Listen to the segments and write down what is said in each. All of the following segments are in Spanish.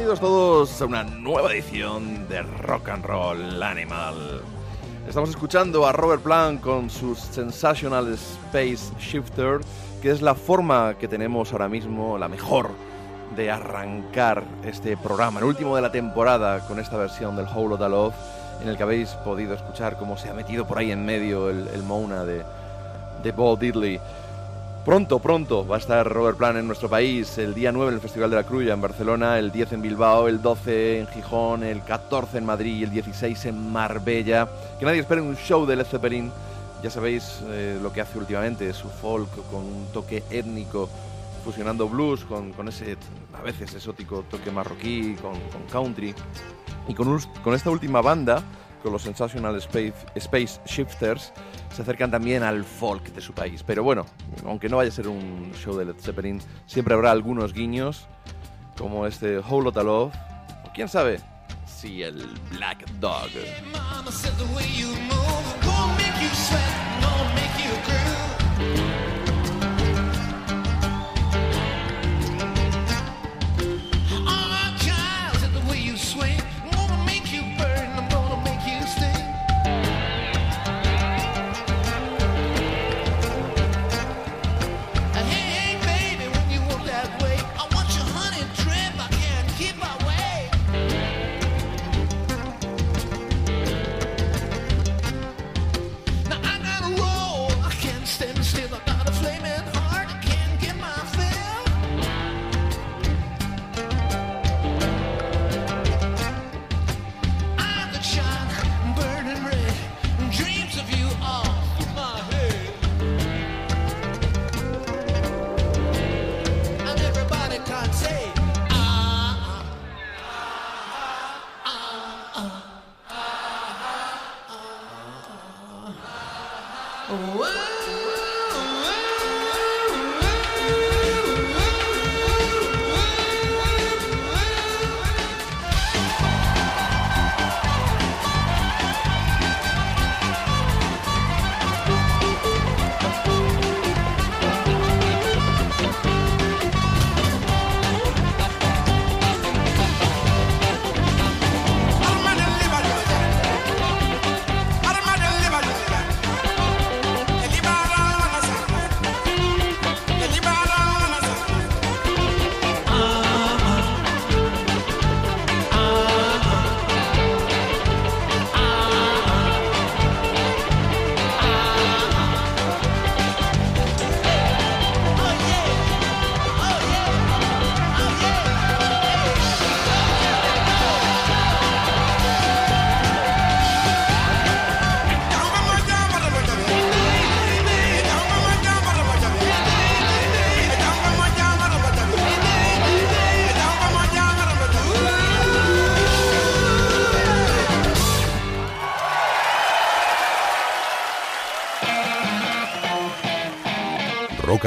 Bienvenidos todos a una nueva edición de Rock and Roll Animal. Estamos escuchando a Robert Plant con su Sensational Space Shifter, que es la forma que tenemos ahora mismo, la mejor, de arrancar este programa, el último de la temporada, con esta versión del Whole of Love, en el que habéis podido escuchar cómo se ha metido por ahí en medio el, el Mona de, de Bob Diddley. Pronto, pronto va a estar Robert Plant en nuestro país, el día 9 en el Festival de la Cruya en Barcelona, el 10 en Bilbao, el 12 en Gijón, el 14 en Madrid y el 16 en Marbella. Que nadie espere un show de Led Zeppelin, ya sabéis eh, lo que hace últimamente, su folk con un toque étnico, fusionando blues con, ese a veces exótico toque marroquí, con, country. Y con, con esta última banda, con los Sensational Space, Space Shifters, se acercan también al folk de su país. Pero bueno, aunque no vaya a ser un show de Led Zeppelin, siempre habrá algunos guiños, como este Whole Lotta Love, o quién sabe, si el Black Dog.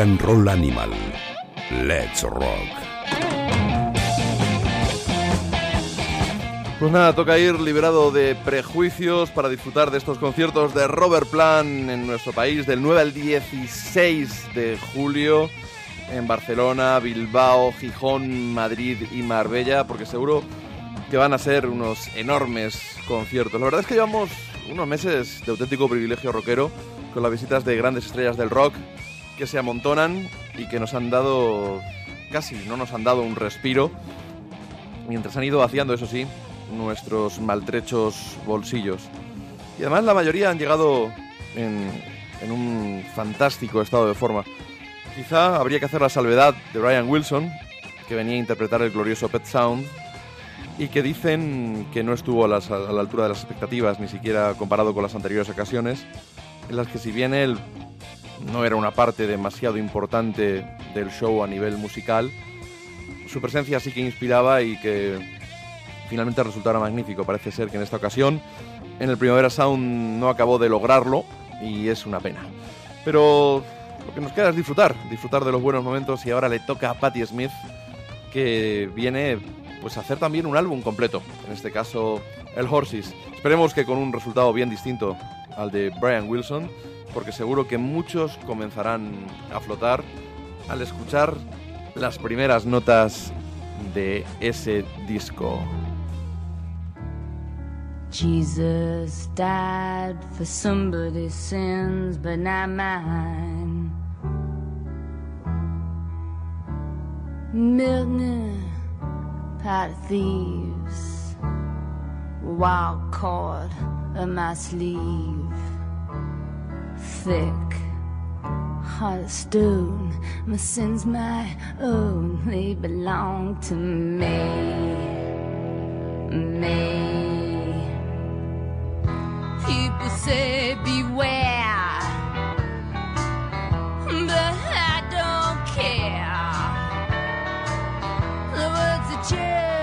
And Roll Animal. Let's Rock. Pues nada, toca ir liberado de prejuicios para disfrutar de estos conciertos de Robert Plant en nuestro país del 9 al 16 de julio en Barcelona, Bilbao, Gijón, Madrid y Marbella, porque seguro que van a ser unos enormes conciertos. La verdad es que llevamos unos meses de auténtico privilegio rockero con las visitas de grandes estrellas del rock que se amontonan y que nos han dado, casi no nos han dado un respiro, mientras han ido vaciando, eso sí, nuestros maltrechos bolsillos. Y además la mayoría han llegado en, un fantástico estado de forma. Quizá habría que hacer la salvedad de Brian Wilson, que venía a interpretar el glorioso Pet Sound, y que dicen que no estuvo a, a la altura de las expectativas, ni siquiera comparado con las anteriores ocasiones, en las que si bien él no era una parte demasiado importante del show a nivel musical, su presencia sí que inspiraba y que finalmente resultara magnífico. Parece ser que en esta ocasión en el Primavera Sound no acabó de lograrlo y es una pena. Pero lo que nos queda es disfrutar, disfrutar de los buenos momentos y ahora le toca a Patti Smith que viene pues a hacer también un álbum completo, en este caso el Horses. Esperemos que con un resultado bien distinto al de Brian Wilson, porque seguro que muchos comenzarán a flotar al escuchar las primeras notas de ese disco. Jesus died for somebody's sins, but not mine. Milton, thieves, wild cord in my sleeve, thick, heart stone. My sins, my own, they belong to me, me. People say beware, but I don't care. The words are just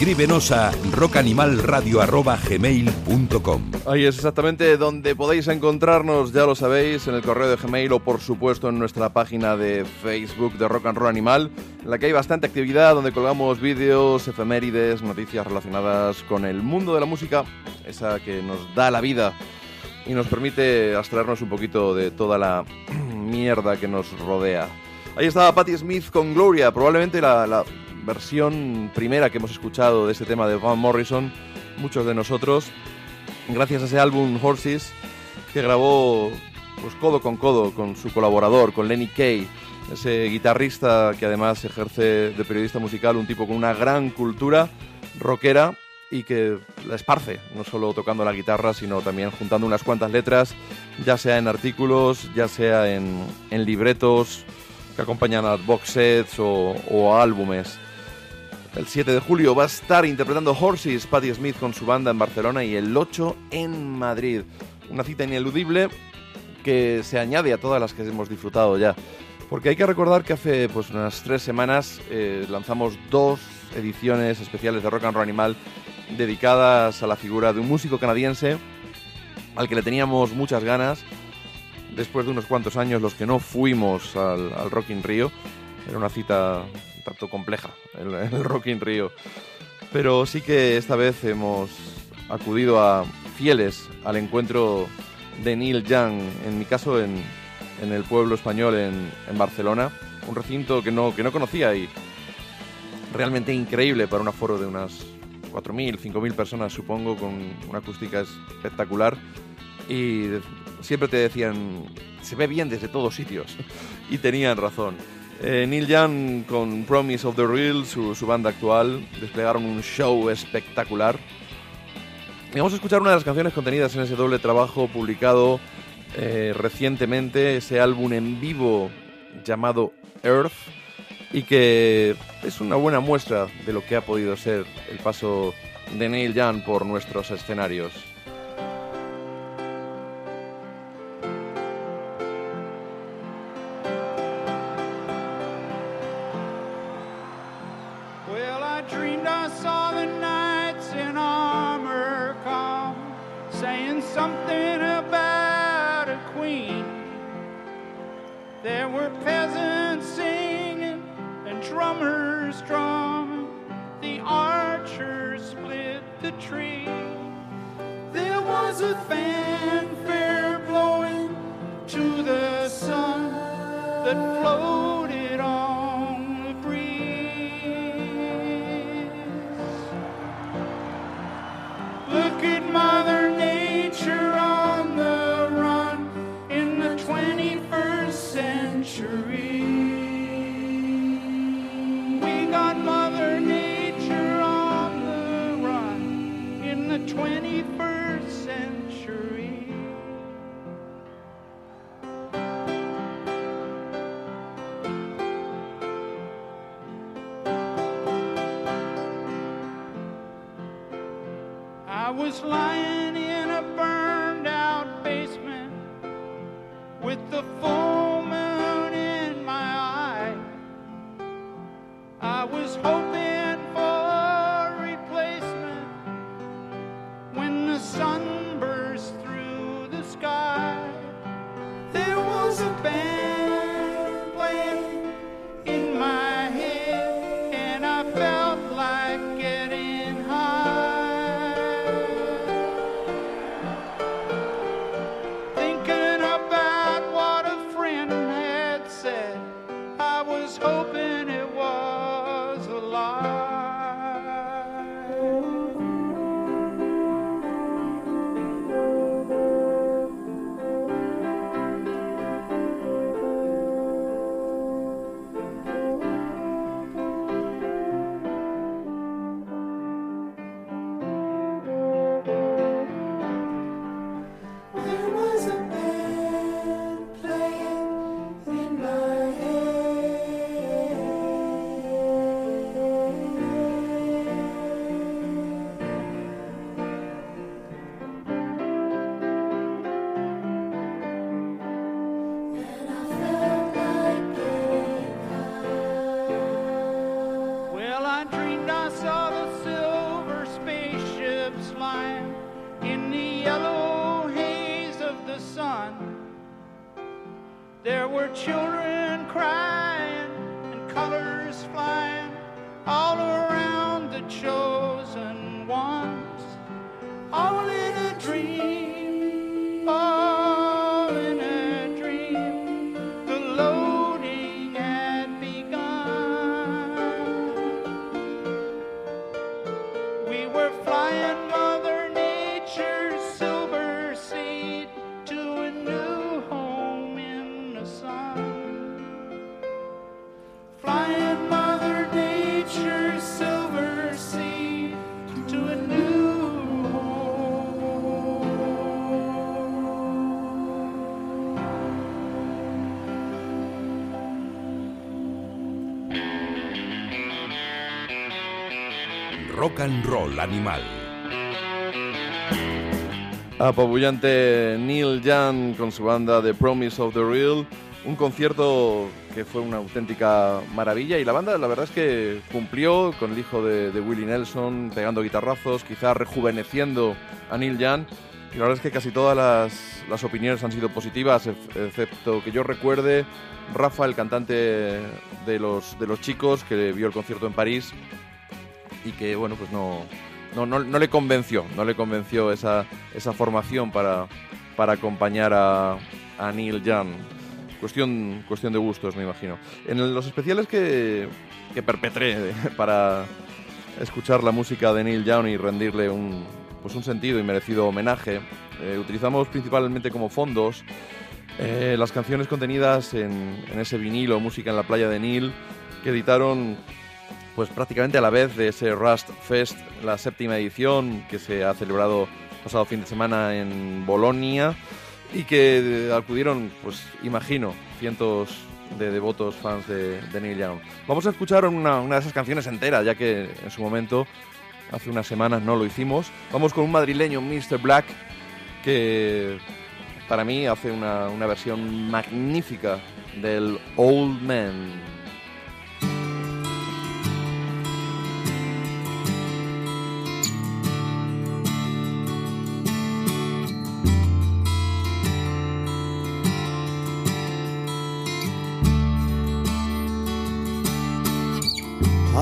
Escríbenos a rockanimalradio.gmail.com Ahí es exactamente donde podéis encontrarnos, ya lo sabéis, en el correo de Gmail o por supuesto en nuestra página de Facebook de Rock and Roll Animal, en la que hay bastante actividad, donde colgamos vídeos, efemérides, noticias relacionadas con el mundo de la música, esa que nos da la vida y nos permite abstraernos un poquito de toda la mierda que nos rodea. Ahí estaba Patti Smith con Gloria, probablemente la, la versión primera que hemos escuchado de este tema de Van Morrison, muchos de nosotros, gracias a ese álbum Horses que grabó pues, codo con codo con su colaborador, con Lenny Kay, ese guitarrista que además ejerce de periodista musical, un tipo con una gran cultura rockera y que la esparce, no solo tocando la guitarra, sino también juntando unas cuantas letras, ya sea en artículos, ya sea en, en libretos que acompañan a box sets o, o álbumes. El 7 de julio va a estar interpretando Horses Patti Smith con su banda en Barcelona y el 8 en Madrid. Una cita ineludible que se añade a todas las que hemos disfrutado ya. Porque hay que recordar que hace pues, unas tres semanas eh, lanzamos dos ediciones especiales de Rock and Roll Animal dedicadas a la figura de un músico canadiense al que le teníamos muchas ganas después de unos cuantos años los que no fuimos al, al Rock in Rio. Era una cita tanto compleja el, el Rock in Rio. Pero sí que esta vez hemos acudido a fieles al encuentro de Neil Young, en mi caso en, en el pueblo español en, en, Barcelona, un recinto que no, que no conocía y realmente increíble para un aforo de unas 4.000, 5.000 personas supongo, con una acústica espectacular y siempre te decían, se ve bien desde todos sitios y tenían razón. Eh, Neil Young con Promise of the Real, su, banda actual, desplegaron un show espectacular. Y vamos a escuchar una de las canciones contenidas en ese doble trabajo publicado eh, recientemente, ese álbum en vivo llamado Earth, y que es una buena muestra de lo que ha podido ser el paso de Neil Young por nuestros escenarios. tree. There was a fanfare blowing to the sun that floated on the breeze. Look at my lying in a burned out basement with the full And Roll Animal. Apabullante Neil Young con su banda The Promise of the Real. Un concierto que fue una auténtica maravilla y la banda la verdad es que cumplió con el hijo de, Willie Nelson pegando guitarrazos, quizás rejuveneciendo a Neil Young. Y la verdad es que casi todas las, las opiniones han sido positivas, ex- excepto que yo recuerde Rafa, el cantante de los, de los chicos que vio el concierto en París y que bueno pues no, no, no, no le convenció, no le convenció esa, esa formación para, para acompañar a, Neil Young. Cuestión, cuestión de gustos, me imagino. En los especiales que, que perpetré para escuchar la música de Neil Young y rendirle un, pues un sentido y merecido homenaje, eh, utilizamos principalmente como fondos eh, las canciones contenidas en, en ese vinilo Música en la playa de Neil que editaron pues prácticamente a la vez de ese Rust Fest, la séptima edición que se ha celebrado pasado fin de semana en Bolonia y que acudieron, pues imagino, cientos de devotos fans de, de Neil Young. Vamos a escuchar una, una de esas canciones entera, ya que en su momento, hace unas semanas, no lo hicimos. Vamos con un madrileño, Mr. Black, que para mí hace una, una versión magnífica del Old Man.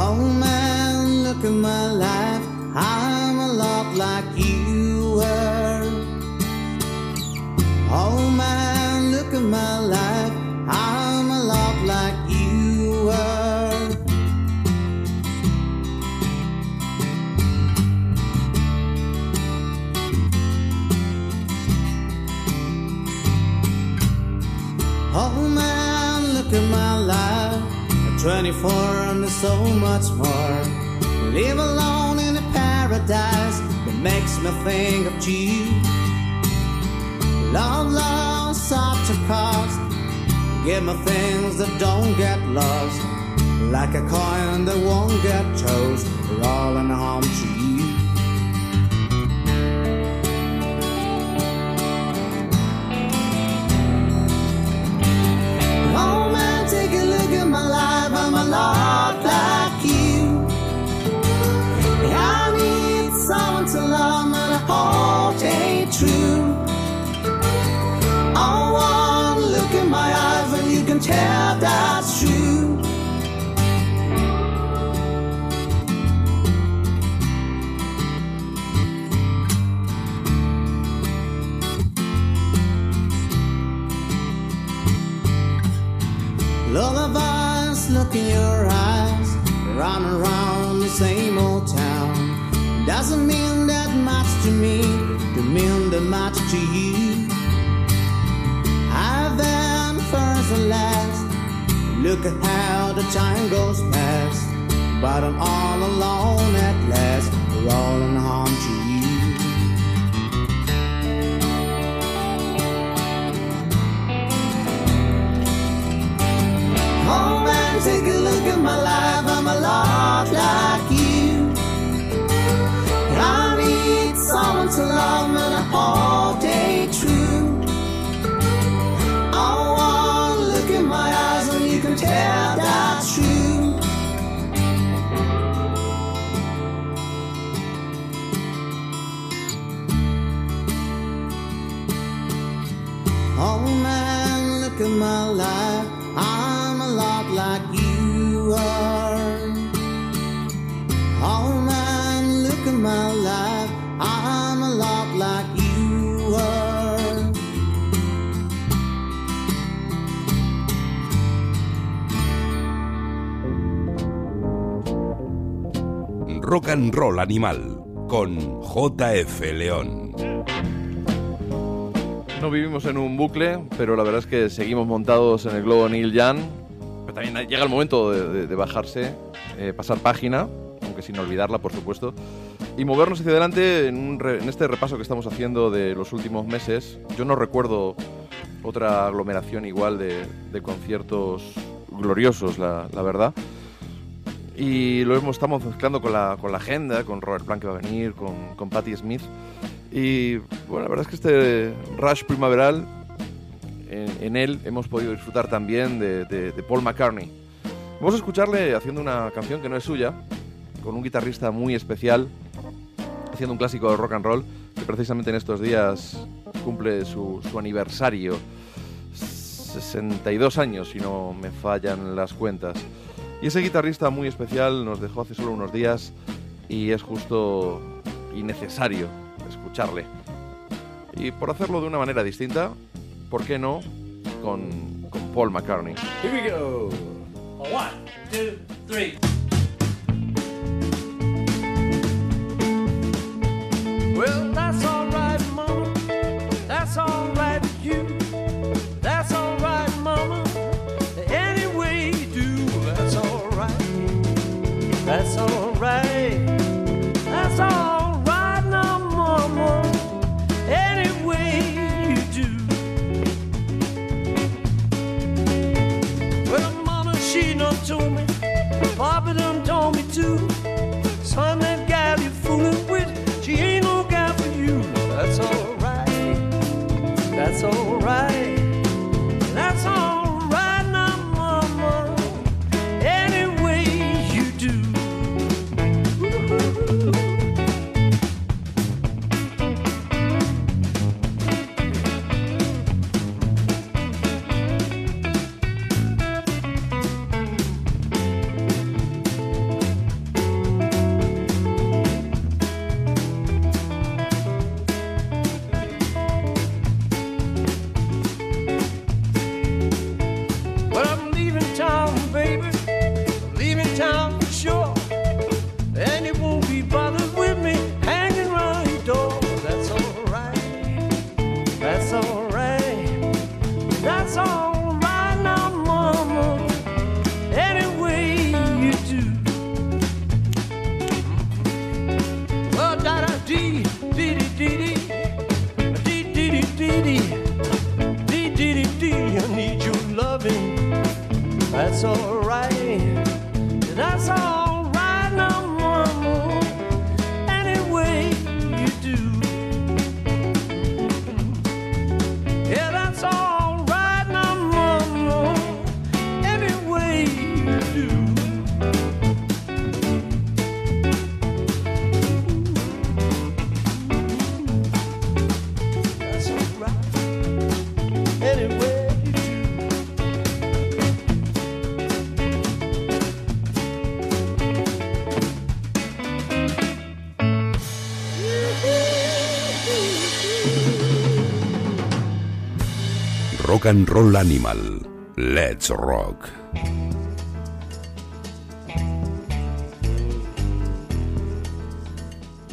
Oh man, look at my life. I'm a lot like you were. Oh man, look at my life. 24 and there's so much more. Live alone in a paradise that makes me think of you. Love, love, such a cost. Give me things that don't get lost. Like a coin that won't get all in harm to you. alive. Look in your eyes, run around the same old town. Doesn't mean that much to me, to mean that much to you. I've been first and last. Look at how the time goes past. But I'm all alone at last. In harm to you. Oh man, take a look at my life. I'm a lot like you. I need someone to love me to hold it true. Oh, one look in my eyes and you can tell that's true. Oh man, look at my life. Rock and Roll Animal con JF León. No vivimos en un bucle, pero la verdad es que seguimos montados en el globo Neil Young. Pero también llega el momento de, bajarse, eh, pasar página, aunque sin olvidarla, por supuesto, y movernos hacia adelante en, este repaso que estamos haciendo de los últimos meses. Yo no recuerdo otra aglomeración igual de, conciertos gloriosos, la verdad. Y lo estamos mezclando con la, con la agenda, con Robert Plant que va a venir, con, con Patti Smith. Y bueno, la verdad es que este rush primaveral, en, en él hemos podido disfrutar también de, de- de Paul McCartney. Vamos a escucharle haciendo una canción que no es suya, con un guitarrista muy especial, haciendo un clásico de rock and roll, que precisamente en estos días cumple su, su aniversario. 62 años, si no me fallan las cuentas. Y ese guitarrista muy especial nos dejó hace solo unos días y es justo y necesario escucharle. Y por hacerlo de una manera distinta, ¿por qué no? Con, Paul McCartney. Here we go. One, two, three. Well, that's all That's all Roll Animal. Let's Rock.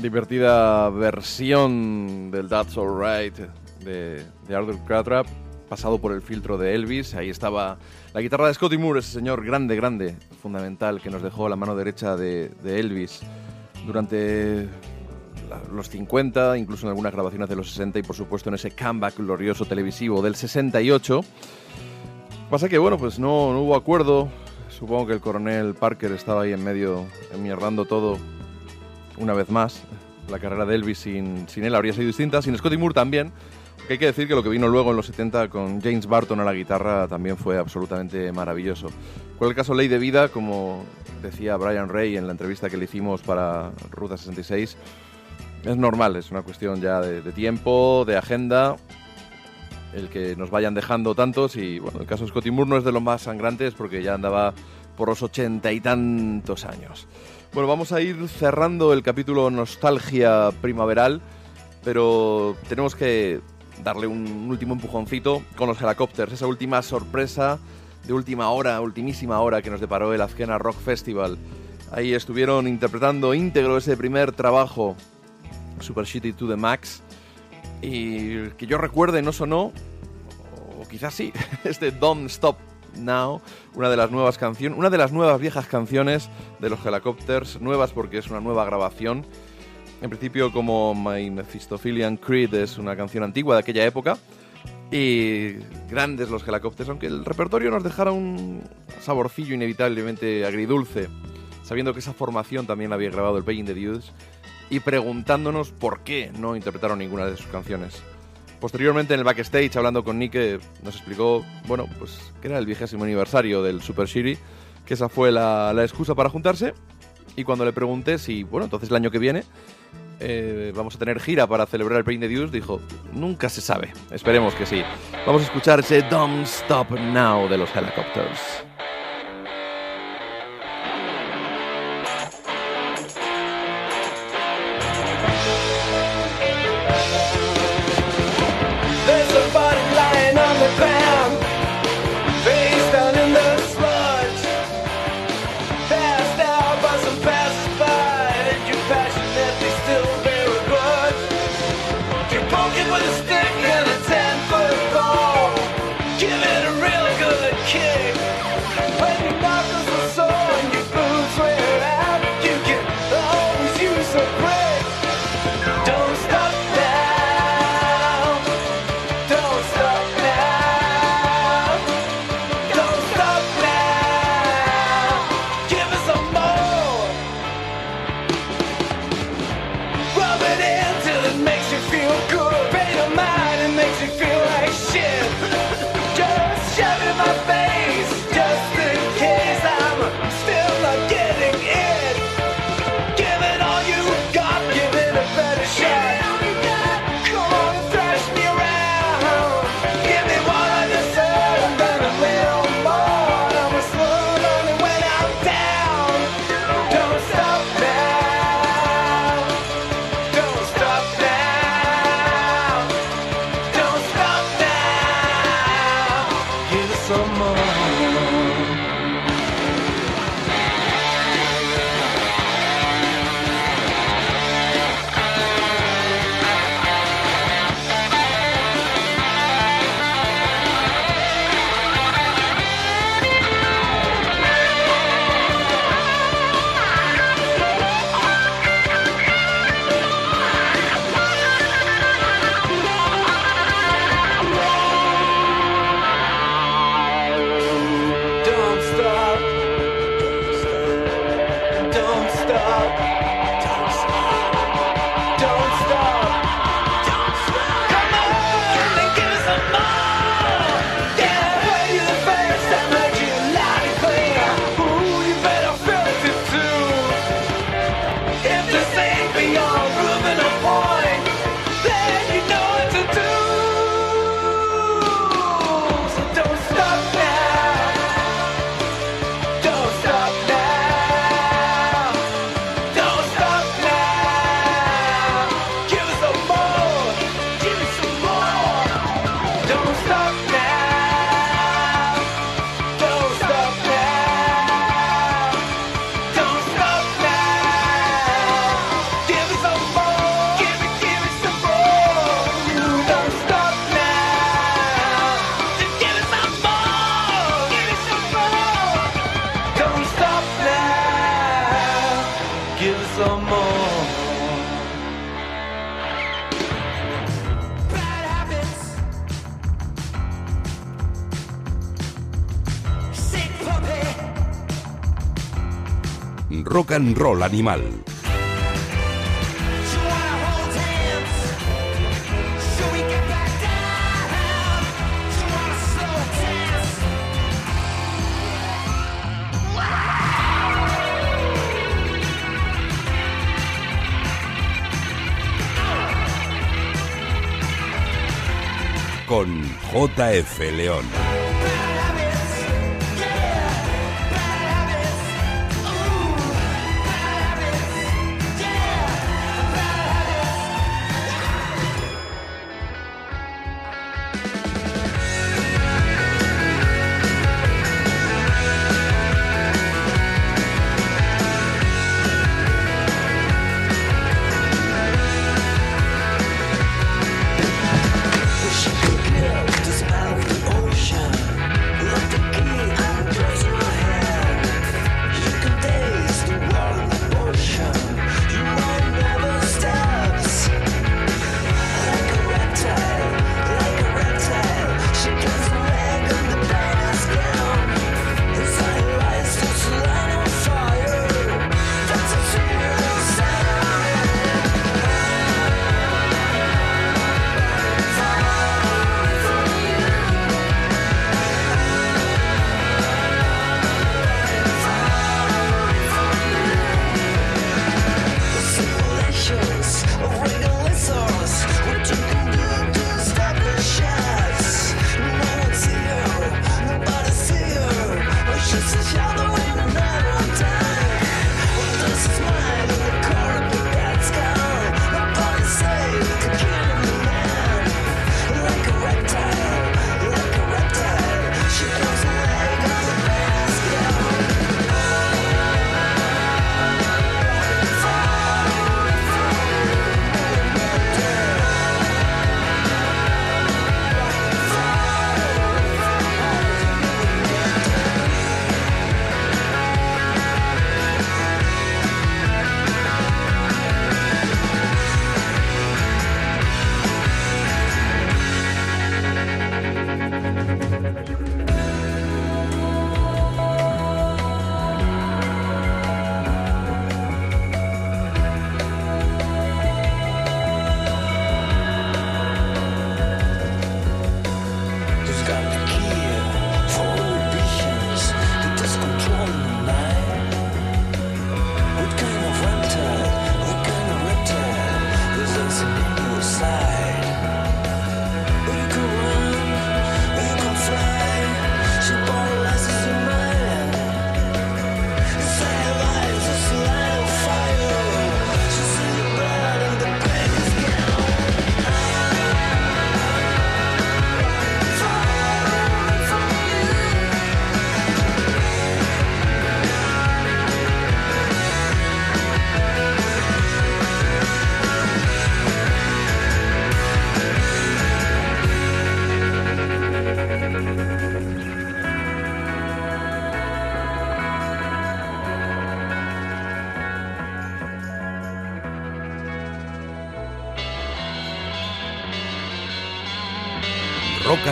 Divertida versión del That's Alright de, de Arthur Clatrap, pasado por el filtro de Elvis. Ahí estaba la guitarra de Scotty Moore, ese señor grande, grande, fundamental, que nos dejó la mano derecha de, Elvis durante los 50, incluso en algunas grabaciones de los 60 y por supuesto en ese comeback glorioso televisivo del 68. Pasa que, bueno, pues no, no hubo acuerdo. Supongo que el coronel Parker estaba ahí en medio, enmierdando todo una vez más. La carrera de Elvis sin, sin él habría sido distinta, sin Scotty Moore también. Que hay que decir que lo que vino luego en los 70 con James Barton a la guitarra también fue absolutamente maravilloso. Fue el caso Ley de Vida, como decía Brian Ray en la entrevista que le hicimos para Ruta 66. Es normal, es una cuestión ya de, tiempo, de agenda, el que nos vayan dejando tantos y bueno, el caso Scotty Moore no es de los más sangrantes porque ya andaba por los ochenta y tantos años. Bueno, vamos a ir cerrando el capítulo Nostalgia Primaveral, pero tenemos que darle un último empujoncito con los Helicopters, esa última sorpresa de última hora, ultimísima hora que nos deparó el Azkena Rock Festival Ahí estuvieron interpretando íntegro ese primer trabajo, Super Shitty to the Max. Y que yo recuerde no sonó, o quizás sí, este Don't Stop Now, una de las nuevas canciones, una de las nuevas viejas canciones de los Helicopters, nuevas porque es una nueva grabación. En principio, como My Mephistophelian Creed es una canción antigua de aquella época. Y grandes los Helicopters, aunque el repertorio nos dejara un saborcillo inevitablemente agridulce, sabiendo que esa formación también la había grabado el Paying the Dudes y preguntándonos por qué no interpretaron ninguna de sus canciones. Posteriormente en el backstage, hablando con Nick, nos explicó, bueno, pues que era el vigésimo aniversario del Super Shiri, que esa fue la, la excusa para juntarse. Y cuando le pregunté si, bueno, entonces el año que viene eh, vamos a tener gira para celebrar el Pain de Dios, dijo, nunca se sabe. Esperemos que sí. Vamos a escuchar ese Don't Stop Now de los Helicopters. Wanna slow dance. Con JF León.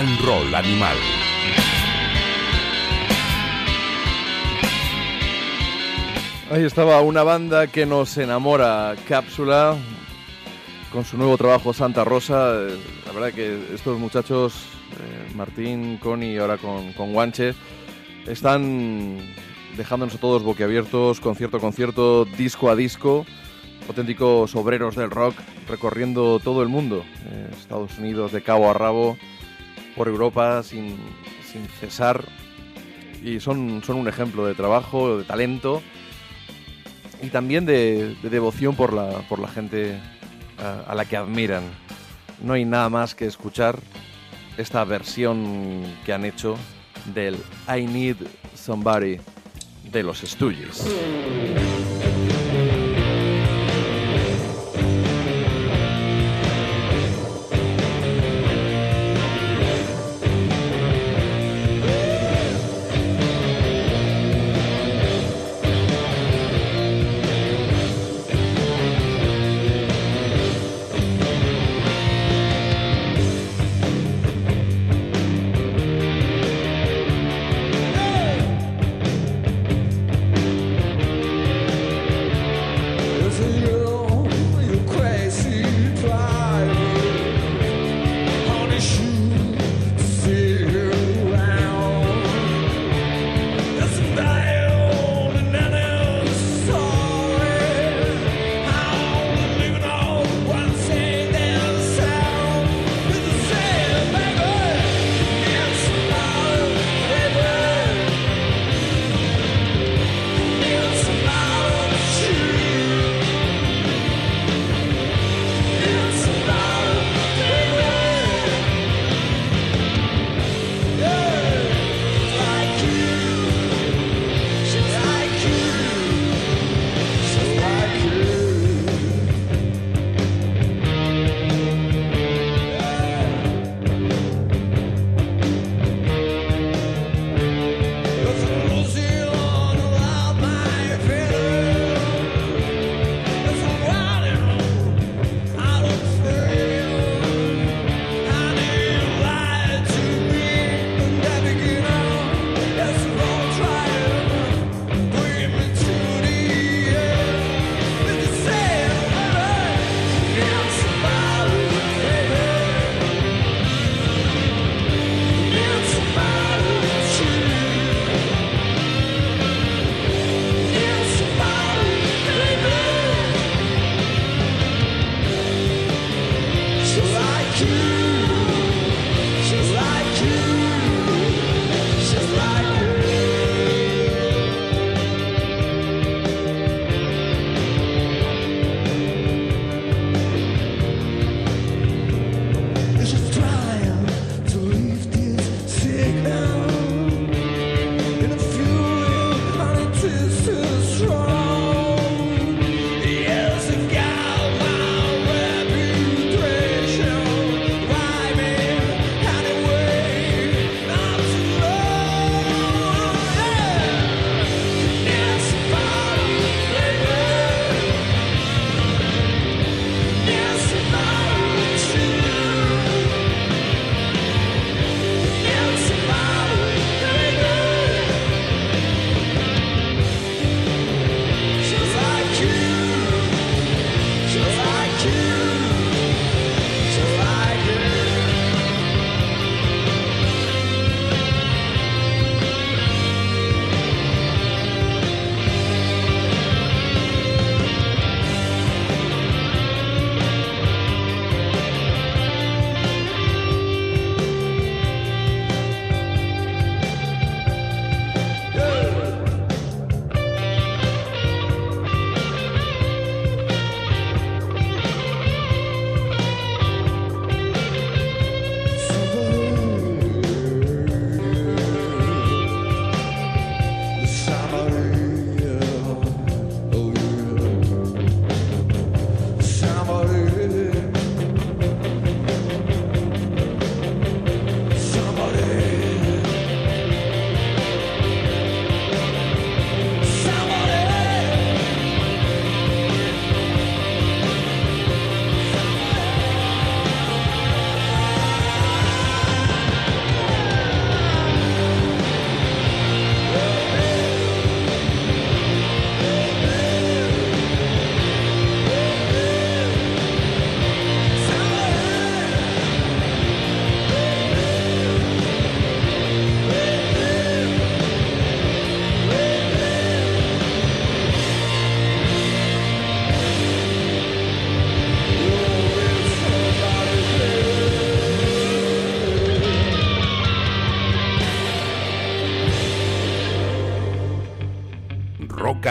And roll animal. Ahí estaba una banda que nos enamora, Cápsula, con su nuevo trabajo Santa Rosa. La verdad que estos muchachos, eh, Martín, Connie y ahora con, con Guanche, están dejándonos a todos boquiabiertos, concierto a concierto, disco a disco, auténticos obreros del rock recorriendo todo el mundo, eh, Estados Unidos de cabo a rabo, por Europa sin, sin cesar. Y son, son un ejemplo de trabajo, de talento y también de, de devoción por la, por la gente a, a la que admiran. No hay nada más que escuchar esta versión que han hecho del I Need Somebody de los Stooges.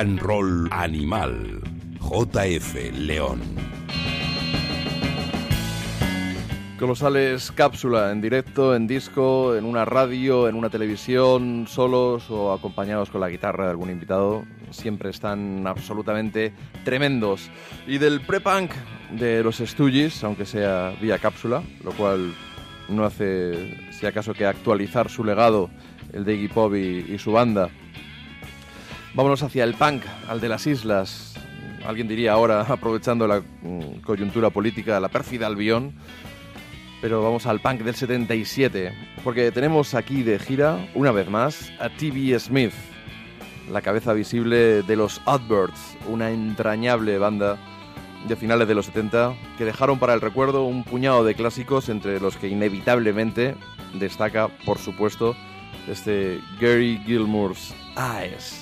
And Roll Animal. JF León. Colosales cápsula en directo, en disco, en una radio, en una televisión, solos o acompañados con la guitarra de algún invitado. Siempre están absolutamente tremendos. Y del pre-punk de los Stooges, aunque sea vía cápsula, lo cual no hace, si acaso, que actualizar su legado, el de Iggy Pop y, y su banda. Vámonos hacia el punk, al de las islas. Alguien diría ahora, aprovechando la mm, coyuntura política, la pérfida Albión. Pero vamos al punk del 77, porque tenemos aquí de gira, una vez más, a T.B. Smith, la cabeza visible de los Oddbirds, una entrañable banda de finales de los 70 que dejaron para el recuerdo un puñado de clásicos entre los que inevitablemente destaca, por supuesto, este Gary Gilmour's Eyes.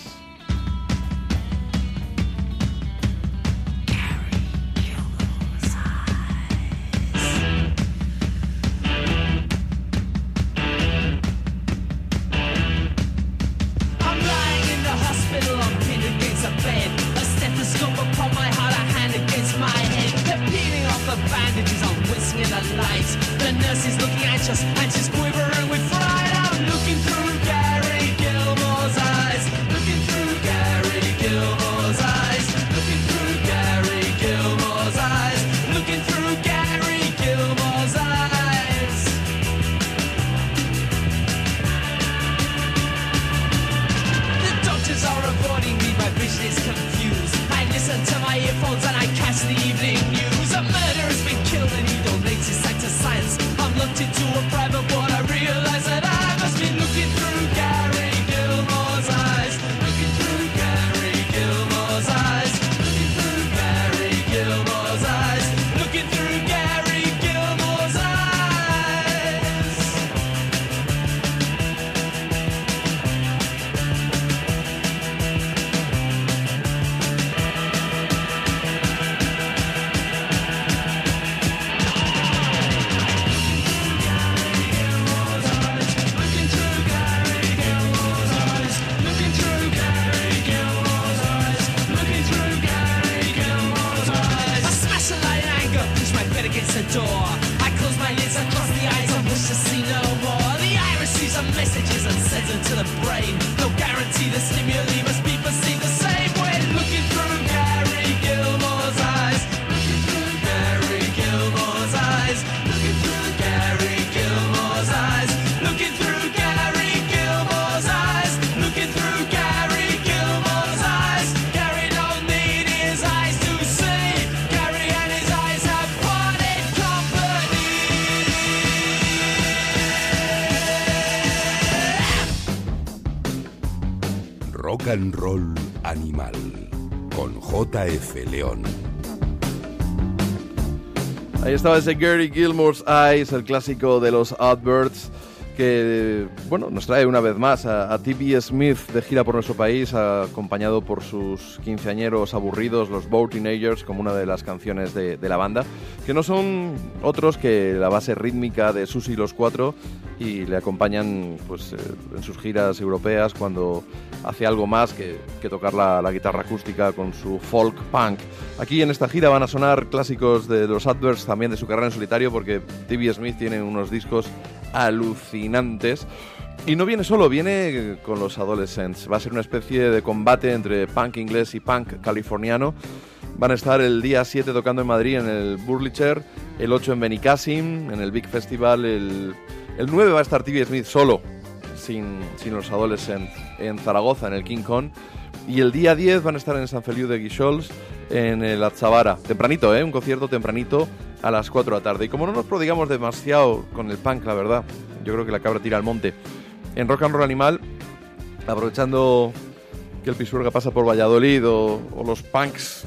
And Roll Animal. Con JF León. Ahí estaba ese Gary Gilmore's Eyes, el clásico de los Adverts, que bueno, nos trae una vez más a, a T.B. Smith de gira por nuestro país, acompañado por sus quinceañeros aburridos, los Bow Teenagers, como una de las canciones de, la banda, que no son otros que la base rítmica de Susi y los Cuatro y le acompañan pues, eh, en sus giras europeas cuando hace algo más que, tocar la, la guitarra acústica con su folk punk. Aquí en esta gira van a sonar clásicos de los Adverts, también de su carrera en solitario, porque T.B. Smith tiene unos discos alucinantes. Y no viene solo, viene con los Adolescents. Va a ser una especie de combate entre punk inglés y punk californiano. Van a estar el día 7 tocando en Madrid en el Burlicher, el 8 en Benicassim, en el Big Festival, el, el 9 va a estar T.B. Smith solo, sin, los Adolescents, en Zaragoza, en el King Kong. Y el día 10 van a estar en San Feliu de Guixols, en el Atzavara. Tempranito, ¿eh? Un concierto tempranito a las 4 de la tarde. Y como no nos prodigamos demasiado con el punk, la verdad, yo creo que la cabra tira al monte. En Rock and Roll Animal, aprovechando que el Pisuerga pasa por Valladolid o los punks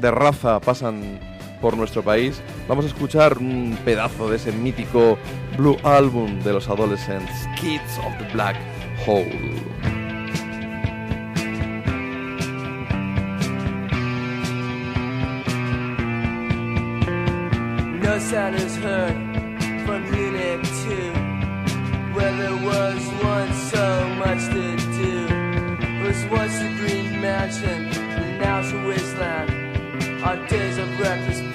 de raza pasan por nuestro país, vamos a escuchar un pedazo de ese mítico Blue Album de los Adolescents, Kids of the Black Hole. No sound is heard from Unit 2, where there was once so much to do. It was once a green mansion, and now it's a wasteland. Our days of reckless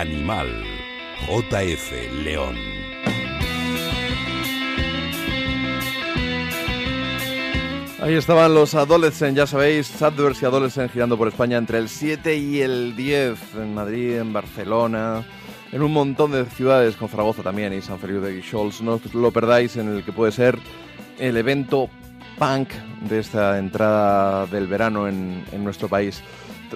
Animal. JF León. Ahí estaban los Adolescent, ya sabéis, Sadverse y Adolescent girando por España entre el 7 y el 10, en Madrid, en Barcelona, en un montón de ciudades, con Zaragoza también y San Felipe de Guixols. No os lo perdáis en el que puede ser el evento punk de esta entrada del verano en, en nuestro país.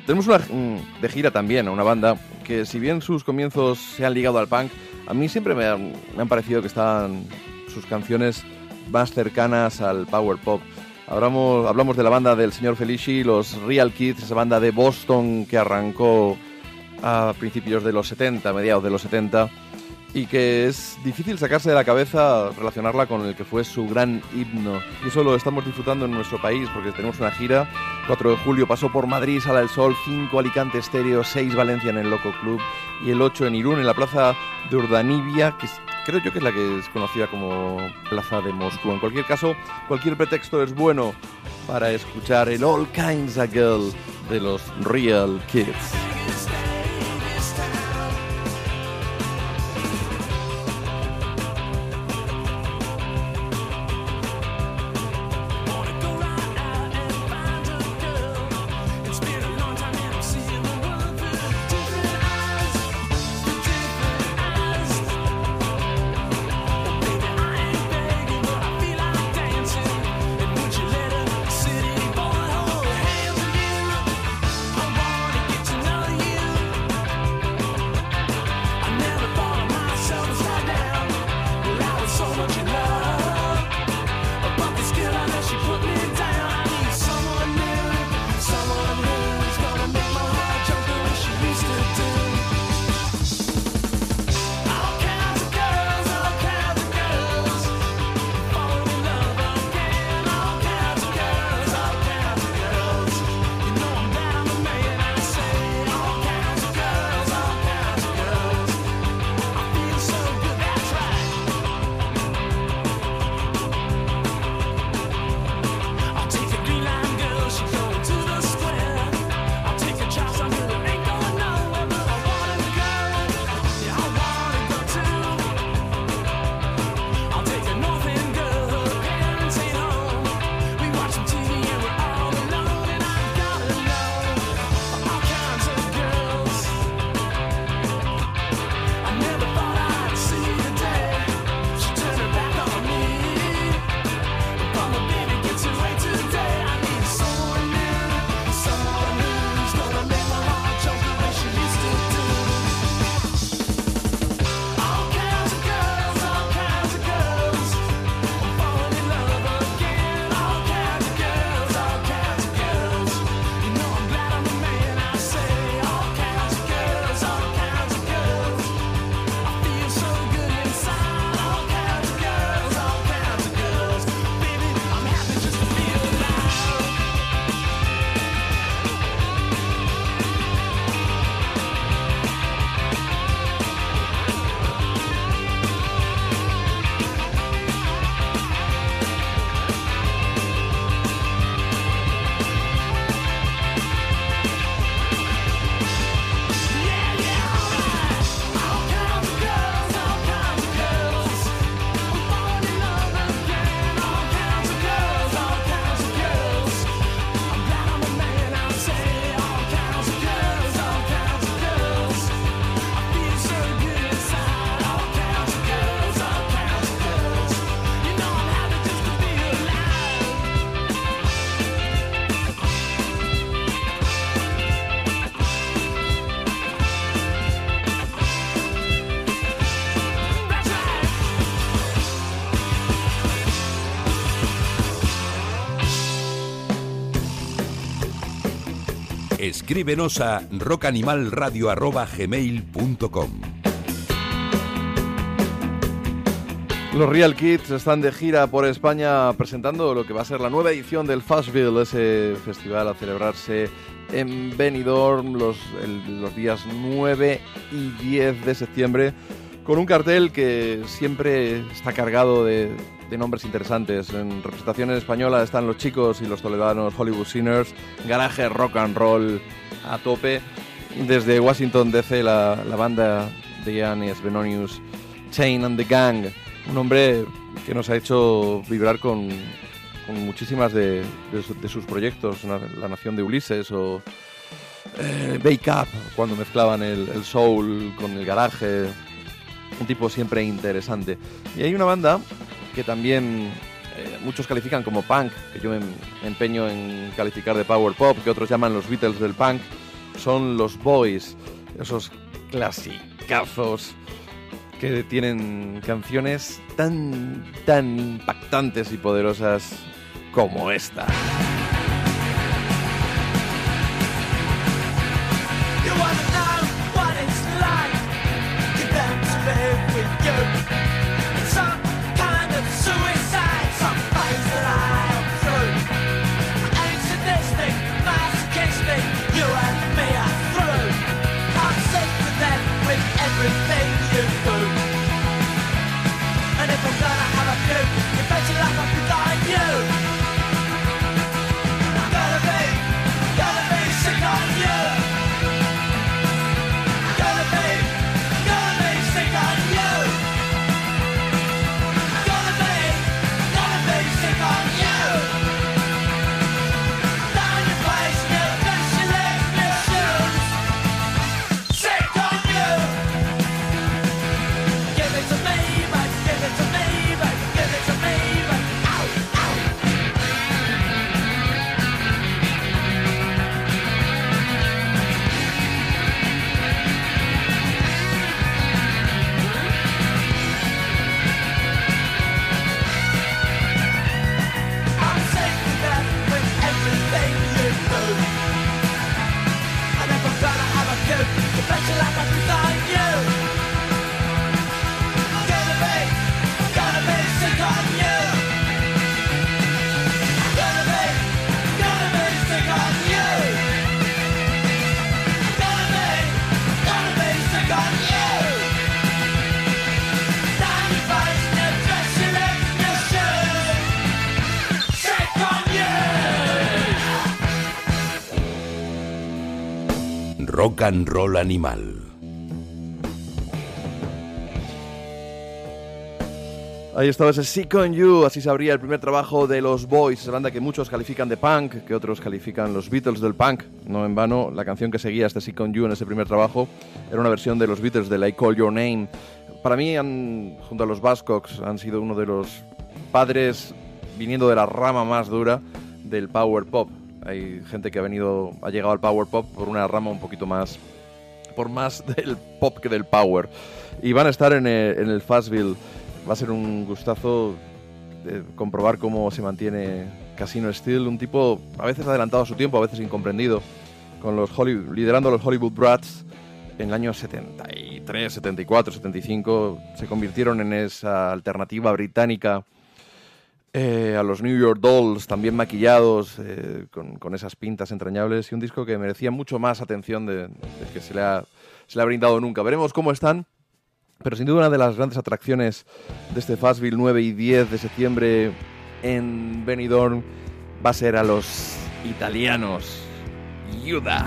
Tenemos una mm, de gira también, a una banda que si bien sus comienzos se han ligado al punk, a mí siempre me han, parecido que están sus canciones más cercanas al power pop. Hablamos, hablamos de la banda del señor Felici, los Real Kids, esa banda de Boston que arrancó a principios de los 70, mediados de los 70, y que es difícil sacarse de la cabeza relacionarla con el que fue su gran himno. Y eso lo estamos disfrutando en nuestro país, porque tenemos una gira. 4 de julio pasó por Madrid, Sala del Sol, 5 Alicante Estéreo, 6 Valencia en el Loco Club y el 8 en Irún, en la plaza de Urdanibia, que es- creo yo que es la que es conocida como Plaza de Moscú. En cualquier caso, cualquier pretexto es bueno para escuchar el All Kinds of Girl de los Real Kids. Escríbenos a rockanimalradio.gmail.com Los Real Kids están de gira por España presentando lo que va a ser la nueva edición del Fashville, ese festival a celebrarse en Benidorm los, los días 9 y 10 de septiembre, con un cartel que siempre está cargado de, de nombres interesantes. En representación en española están los chicos y los toledanos Hollywood Sinners, garaje rock and roll a tope. desde Washington DC, la, la banda de Yanis Benonius, Chain and the Gang. Un hombre que nos ha hecho vibrar con, con muchísimas de, de su- de sus proyectos, La Nación de Ulises o eh, Wake Up, cuando mezclaban el, el soul con el garaje. Un tipo siempre interesante. Y hay una banda que también eh, muchos califican como punk, que yo me, empeño en calificar de power pop, que otros llaman los Beatles del punk, son los Boys, esos clasicazos que tienen canciones tan, tan impactantes y poderosas como esta. And Roll Animal. Ahí estaba ese Sick on You, así se abría el primer trabajo de los Boys, esa banda que muchos califican de punk, que otros califican los Beatles del punk. No en vano, la canción que seguía este Sick on You en ese primer trabajo era una versión de los Beatles del I Call Your Name. Para mí, han- junto a los Buzzcocks, han sido uno de los padres viniendo de la rama más dura del power pop. Hay gente que ha venido, ha llegado al power pop por una rama un poquito más por más del pop que del power. Y van a estar en el, en el Fastville. Va a ser un gustazo de comprobar cómo se mantiene Casino Steel, un tipo a veces adelantado a su tiempo, a veces incomprendido, con los Holly- liderando los Hollywood Brats en el año 73, 74, 75. Se convirtieron en esa alternativa británica eh, a los New York Dolls, también maquillados, eh, con, con esas pintas entrañables, y un disco que merecía mucho más atención de, que se le, ha, se le ha brindado nunca. Veremos cómo están, pero sin duda una de las grandes atracciones de este Fastville 9 y 10 de septiembre en Benidorm va a ser a los italianos. Yuda.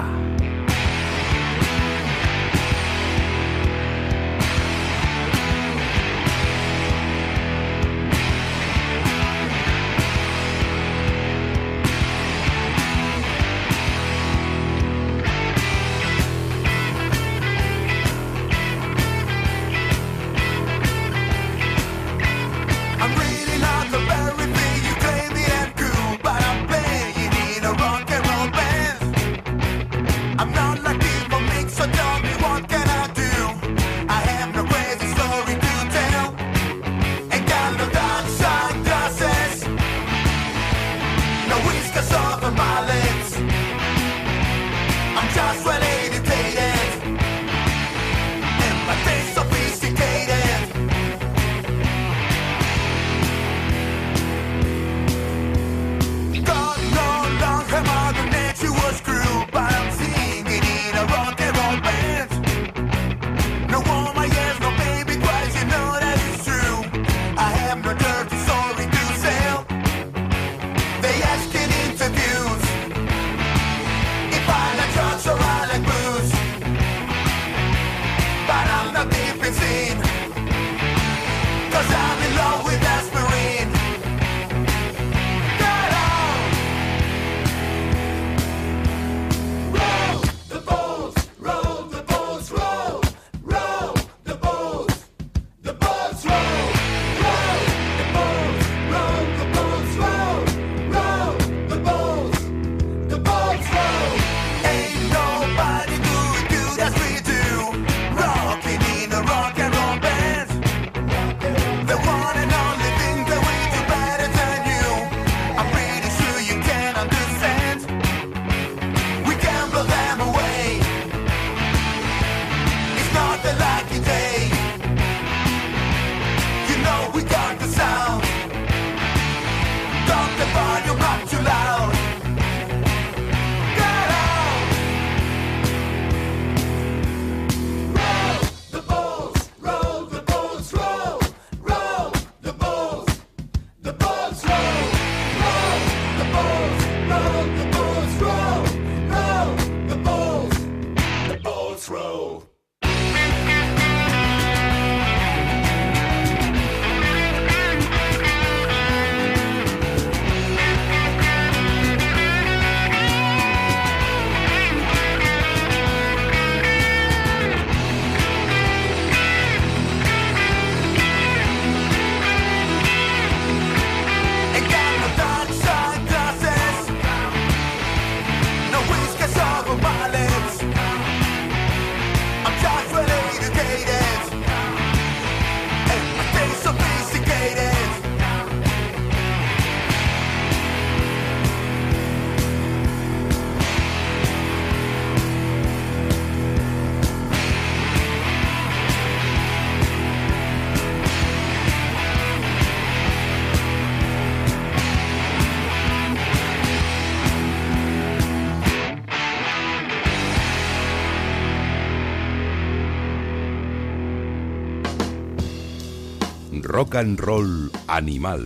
And Roll Animal.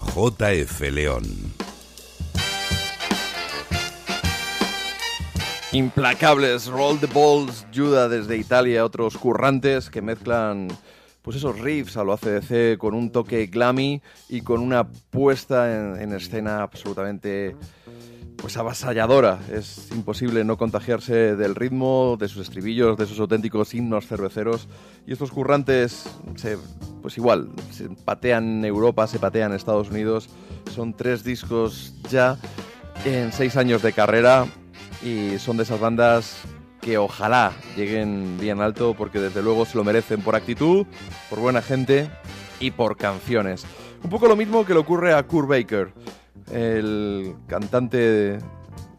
JF León. Implacables, Roll the Balls, Judah desde Italia, otros currantes que mezclan pues esos riffs a lo ACDC con un toque glammy y con una puesta en escena absolutamente pues avasalladora. Es imposible no contagiarse del ritmo, de sus estribillos, de esos auténticos himnos cerveceros. Y estos currantes, pues igual, se patean Europa, se patean Estados Unidos. Son tres discos ya en seis años de carrera y son de esas bandas que ojalá lleguen bien alto porque desde luego se lo merecen por actitud, por buena gente y por canciones. Un poco lo mismo que le ocurre a Kurt Baker, el cantante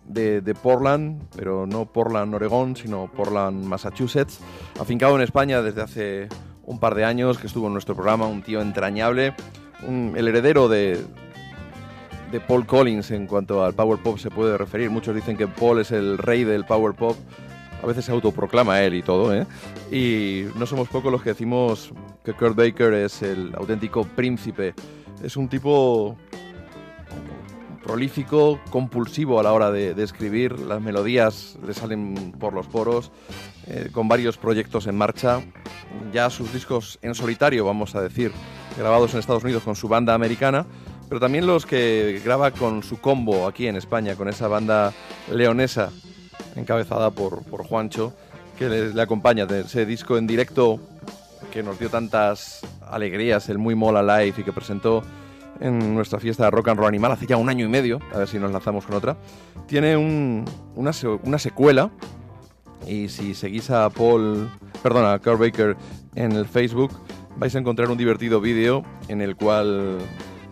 de, de- Portland, pero no Portland, Oregón, sino Portland, Massachusetts, afincado en España desde hace un par de años, que estuvo en nuestro programa, un tío entrañable, un- el heredero de, de Paul Collins en cuanto al power pop se puede referir. Muchos dicen que Paul es el rey del power pop. A veces se autoproclama él y todo, ¿eh? Y no somos pocos los que decimos que Kurt Baker es el auténtico príncipe. Es un tipo prolífico, compulsivo a la hora de, escribir. Las melodías le salen por los poros, eh, con varios proyectos en marcha. Ya sus discos en solitario, vamos a decir, grabados en Estados Unidos con su banda americana, pero también los que graba con su combo aquí en España, con esa banda leonesa encabezada por, por Juancho, que le, le acompaña de ese disco en directo que nos dio tantas alegrías, el Muy Mola Live y que presentó en nuestra fiesta de Rock and Roll Animal hace ya un año y medio, a ver si nos lanzamos con otra. Tiene un- una, se- una secuela y si seguís a Paul, perdón, a Kurt Baker en el Facebook, vais a encontrar un divertido vídeo en el cual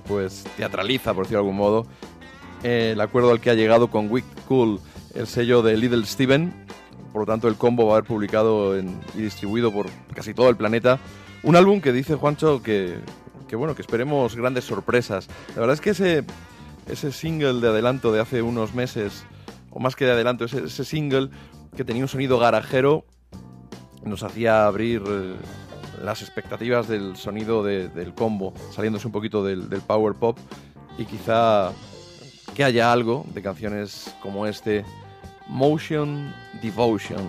pues teatraliza, por decirlo de algún modo, eh, el acuerdo al que ha llegado con Wick Cool, el sello de Little Steven. Por lo tanto, el combo va a haber publicado y distribuido por casi todo el planeta. Un álbum que dice Juancho que, que bueno, que esperemos grandes sorpresas. La verdad es que ese, ese single de adelanto de hace unos meses, o más que de adelanto, ese, single que tenía un sonido garajero, nos hacía abrir eh, las expectativas del sonido de- del combo, saliéndose un poquito del power pop y quizá que haya algo de canciones como este Motion Devotion.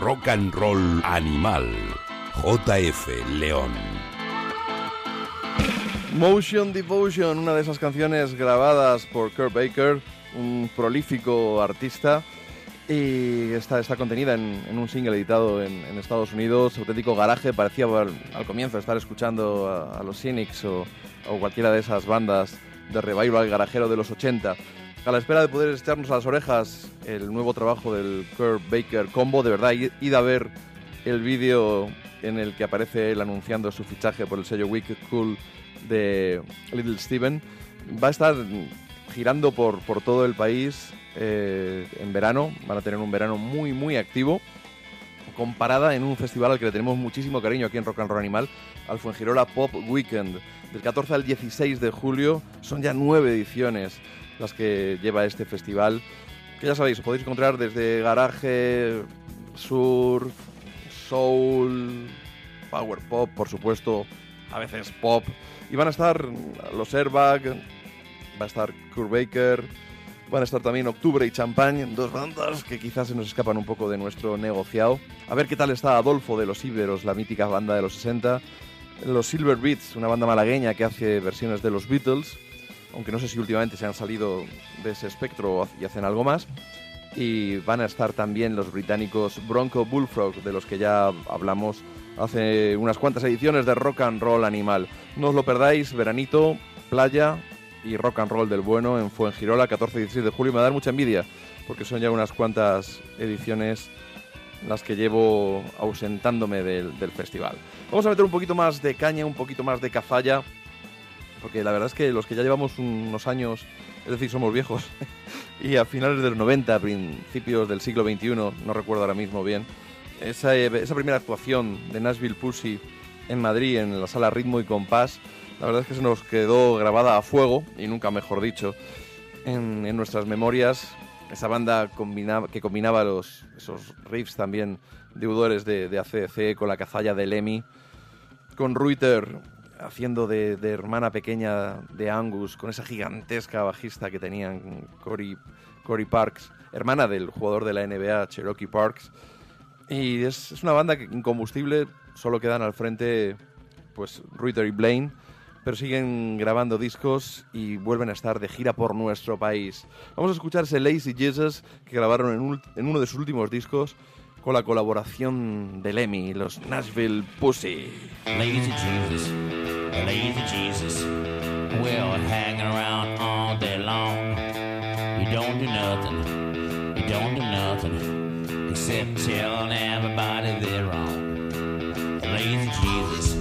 Rock and Roll Animal. JF León. Motion Devotion, una de esas canciones grabadas por Kurt Baker, un prolífico artista, y está, está contenida en, un single editado en, Estados Unidos, auténtico garaje, parecía al, al comienzo estar escuchando a, a los Cynics o, o cualquiera de esas bandas de revival garajero de los 80. A la espera de poder echarnos a las orejas el nuevo trabajo del Kurt Baker Combo, de verdad, id a ver el vídeo en el que aparece él anunciando su fichaje por el sello Wicked Cool de Little Steven. Va a estar girando por, por todo el país eh, en verano. Van a tener un verano muy, muy activo. Comparada en un festival al que le tenemos muchísimo cariño aquí en Rock and Roll Animal, al Fuengirola Pop Weekend. Del 14 al 16 de julio son ya nueve ediciones las que lleva este festival. Que ya sabéis, podéis encontrar desde garaje, surf, soul, power pop, por supuesto, a veces pop. Y van a estar los Airbag, va a estar Kurt Baker, van a estar también Octubre y Champagne, dos bandas que quizás se nos escapan un poco de nuestro negociado. A ver qué tal está Adolfo de los Íberos, la mítica banda de los 60. Los Silver Beats, una banda malagueña que hace versiones de los Beatles, aunque no sé si últimamente se han salido de ese espectro y hacen algo más. Y van a estar también los británicos Bronco Bullfrog, de los que ya hablamos hace unas cuantas ediciones de Rock and Roll Animal. No os lo perdáis, veranito, playa y rock and roll del bueno en Fuengirola, 14 y 16 de julio. Me va a dar mucha envidia, porque son ya unas cuantas ediciones las que llevo ausentándome del, del festival. Vamos a meter un poquito más de caña, un poquito más de cazalla, porque la verdad es que los que ya llevamos unos años, es decir, somos viejos, y a finales de los 90, principios del siglo XXI, no recuerdo ahora mismo bien, esa, esa primera actuación de Nashville Pussy en Madrid, en la sala Ritmo y Compás, la verdad es que se nos quedó grabada a fuego, y nunca mejor dicho, en, nuestras memorias. Esa banda que combinaba los, esos riffs también deudores de, de ACDC con la cazalla de Lemmy, con Ruiter haciendo de, hermana pequeña de Angus, con esa gigantesca bajista que tenían Cory, Cory Parks, hermana del jugador de la NBA, Cherokee Parks. Y es, una banda que incombustible, solo quedan al frente pues y Blaine, pero siguen grabando discos y vuelven a estar de gira por nuestro país. Vamos a escuchar ese Lazy Jesus que grabaron en uno de sus últimos discos con la colaboración de Lemmy, los Nashville Pussy. Lazy Jesus, lazy Jesus. Well, hanging around all day long. You don't do nothing, you don't do nothing except telling everybody they're wrong. Lazy Jesus,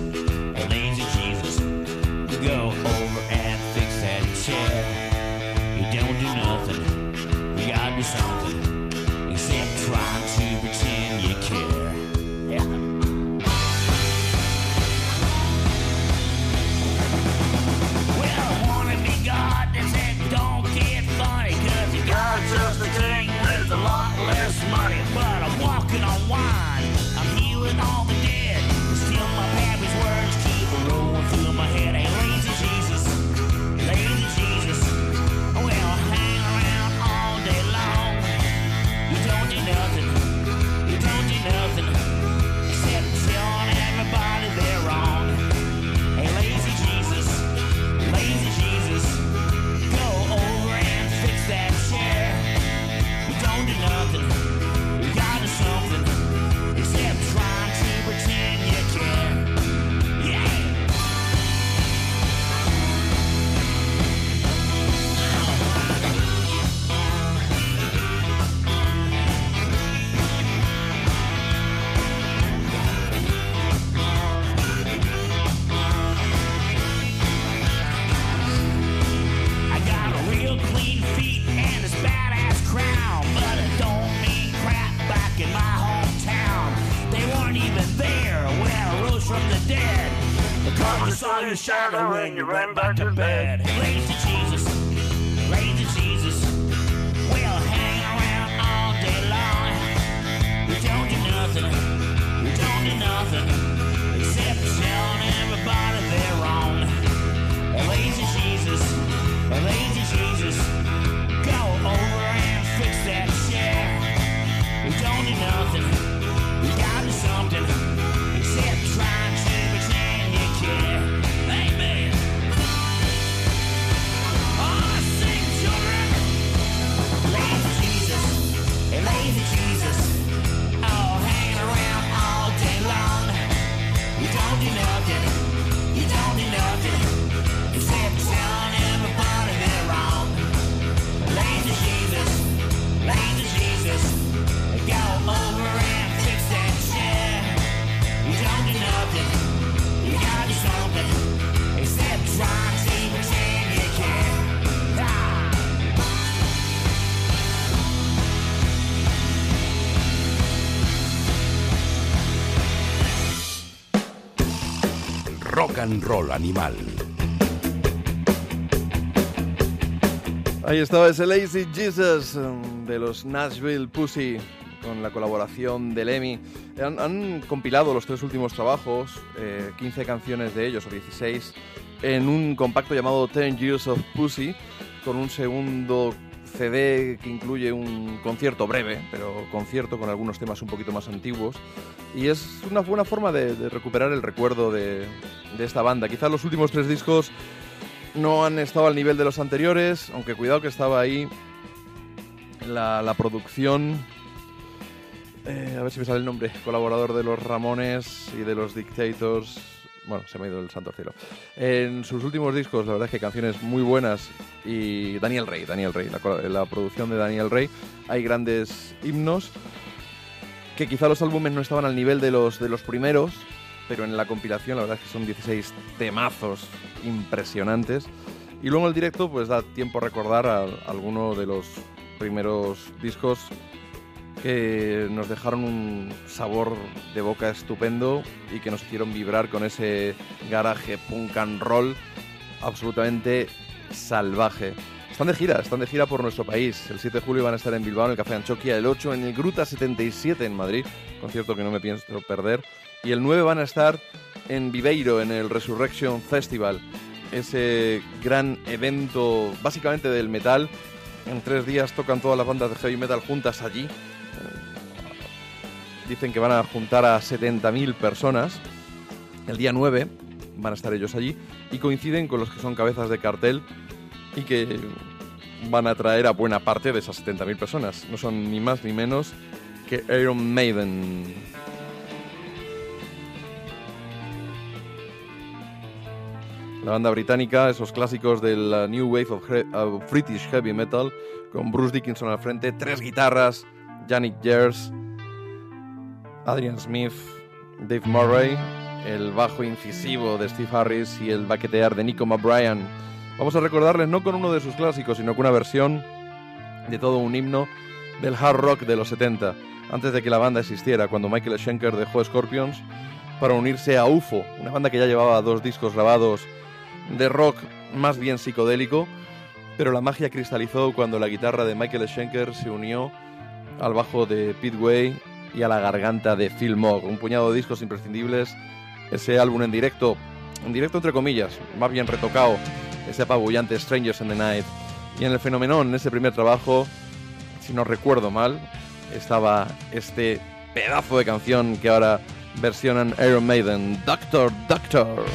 lazy Jesus. Go over and fix that chair. You don't do nothing, you gotta do something and Roll Animal. Ahí estaba ese Lazy Jesus um, de los Nashville Pussy con la colaboración de Lemmy. Han, compilado los tres últimos trabajos, eh, 15 canciones de ellos, o 16, en un compacto llamado 10 Years of Pussy, con un segundo CD que incluye un concierto breve, pero concierto con algunos temas un poquito más antiguos. Y es una buena forma de recuperar el recuerdo de, de esta banda. Quizás los últimos tres discos no han estado al nivel de los anteriores, aunque cuidado que estaba ahí la, la producción. eh, a ver si me sale el nombre. Colaborador de los Ramones y de los Dictators. Bueno, se me ha ido el santo cielo. En sus últimos discos, la verdad es que canciones muy buenas. Y Daniel Rey, Daniel Rey, la, la producción de Daniel Rey. Hay grandes himnos que quizá los álbumes no estaban al nivel de los, de los primeros, pero en la compilación la verdad es que son 16 temazos impresionantes. Y luego el directo pues da tiempo a recordar a, alguno de los primeros discos que nos dejaron un sabor de boca estupendo y que nos hicieron vibrar con ese garaje punk and roll absolutamente salvaje. Están de gira, están de gira por nuestro país. El 7 de julio van a estar en Bilbao, en el Café Anchoquia, el 8 en el Gruta 77 en Madrid, concierto que no me pienso perder. Y el 9 van a estar en Viveiro, en el Resurrection Festival, ese gran evento básicamente del metal. En tres días tocan todas las bandas de heavy metal juntas allí. Dicen que van a juntar a 70.000 personas. El día 9 van a estar ellos allí y coinciden con los que son cabezas de cartel y que van a traer a buena parte de esas 70.000 personas. No son ni más ni menos que Iron Maiden. La banda británica, esos clásicos del uh, New Wave of, He- of British Heavy Metal, con Bruce Dickinson al frente, tres guitarras, Yannick Gers, Adrian Smith, Dave Murray, el bajo incisivo de Steve Harris y el baquetear de Nico McBrien. Vamos a recordarles no con uno de sus clásicos, sino con una versión de todo un himno del hard rock de los 70, antes de que la banda existiera, cuando Michael Schenker dejó Scorpions para unirse a UFO, una banda que ya llevaba dos discos grabados de rock más bien psicodélico, pero la magia cristalizó cuando la guitarra de Michael Schenker se unió al bajo de Pete Way y a la garganta de Phil Mogg. Un puñado de discos imprescindibles, ese álbum en directo, en directo entre comillas, más bien retocado, ese apabullante Strangers in the Night. Y en el fenomenón, en ese primer trabajo, si no recuerdo mal, estaba este pedazo de canción que ahora versionan Iron Maiden, Doctor, Doctor. Doctor,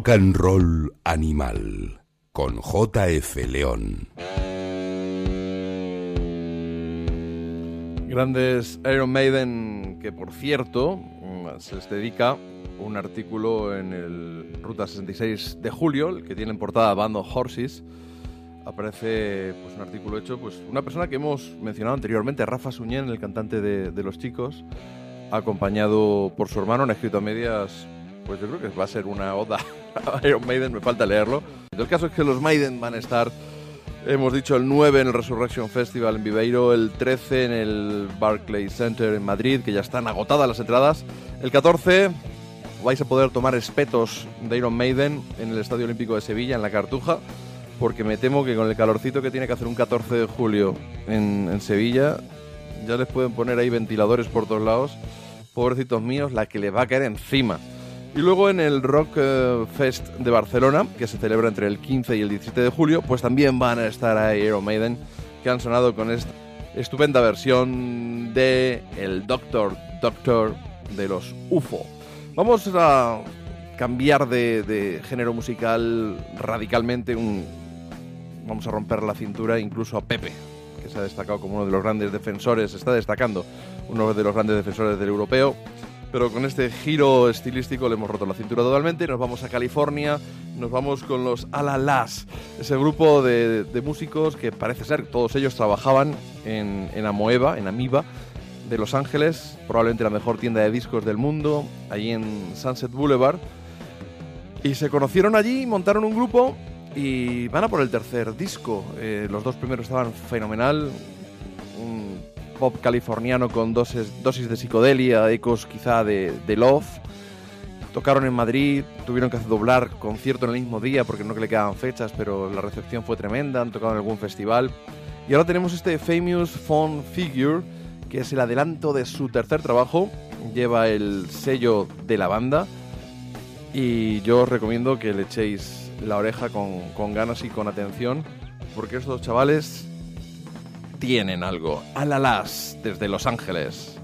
Rock and Roll Animal con JF León. Grandes Iron Maiden que por cierto mm, se les dedica un artículo en el Ruta 66 de julio, el que tiene en portada Band of Horses. Aparece pues, un artículo hecho pues una persona que hemos mencionado anteriormente, Rafa Suñén, el cantante de, de Los Chicos, acompañado por su hermano, han escrito a medias, pues yo creo que va a ser una oda Iron Maiden, me falta leerlo. El caso es que los Maiden van a estar Hemos dicho el 9 en el Resurrection Festival en Viveiro, el 13 en el Barclays Center en Madrid, que ya están agotadas las entradas. El 14 vais a poder tomar espetos de Iron Maiden en el Estadio Olímpico de Sevilla, en la Cartuja, porque me temo que con el calorcito que tiene que hacer un 14 de julio en, en Sevilla, ya les pueden poner ahí ventiladores por todos lados. Pobrecitos míos, la que les va a caer encima. Y luego en el Rock eh, Fest de Barcelona, que se celebra entre el 15 y el 17 de julio, pues también van a estar ahí Iron Maiden, que han sonado con esta estupenda versión de el Doctor Doctor de los UFO. Vamos a cambiar de, de género musical radicalmente, vamos a romper la cintura incluso a Pepe, que se ha destacado como uno de los grandes defensores, se está destacando uno de los grandes defensores del europeo pero con este giro estilístico le hemos roto la cintura totalmente. Nos vamos a California, nos vamos con los Alalas, ese grupo de, de músicos que parece ser, todos ellos trabajaban en, en Amoeba, en Amiba, de Los Ángeles, probablemente la mejor tienda de discos del mundo, allí en Sunset Boulevard. Y se conocieron allí, montaron un grupo y van a por el tercer disco. Eh, los dos primeros estaban fenomenal, pop californiano con dosis, dosis de psicodelia, ecos quizá de, de Love. Tocaron en Madrid, tuvieron que doblar concierto en el mismo día porque no que le quedaban fechas, pero la recepción fue tremenda, han tocado en algún festival. Y ahora tenemos este Famous Phone Figure, que es el adelanto de su tercer trabajo, lleva el sello de la banda y yo os recomiendo que le echéis la oreja con, con ganas y con atención, porque estos chavales tienen algo. Alalas, desde Los Ángeles.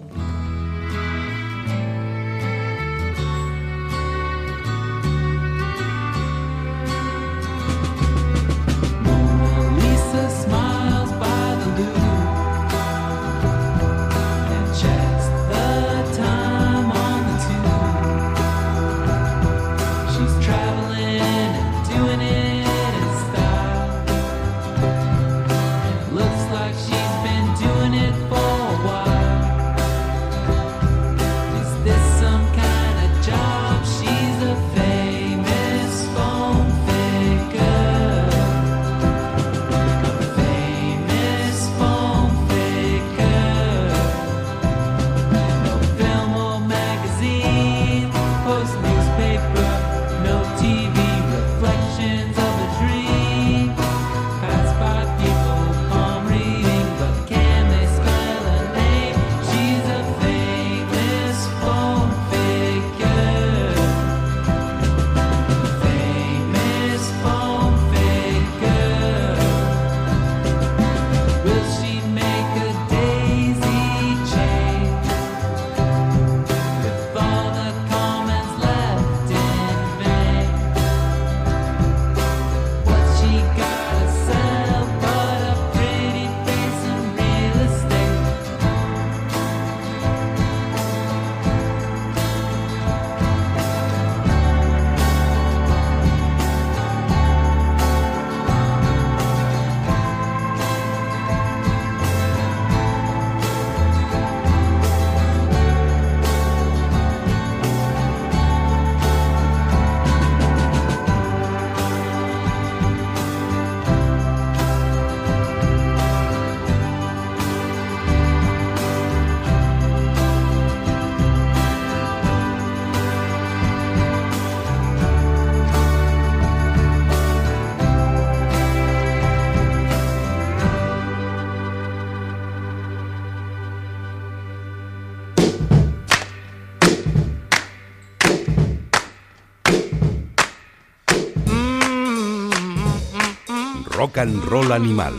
rock and animal.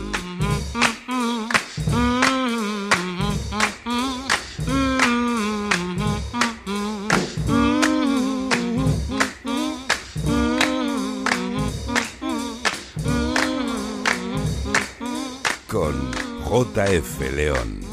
Con JF León.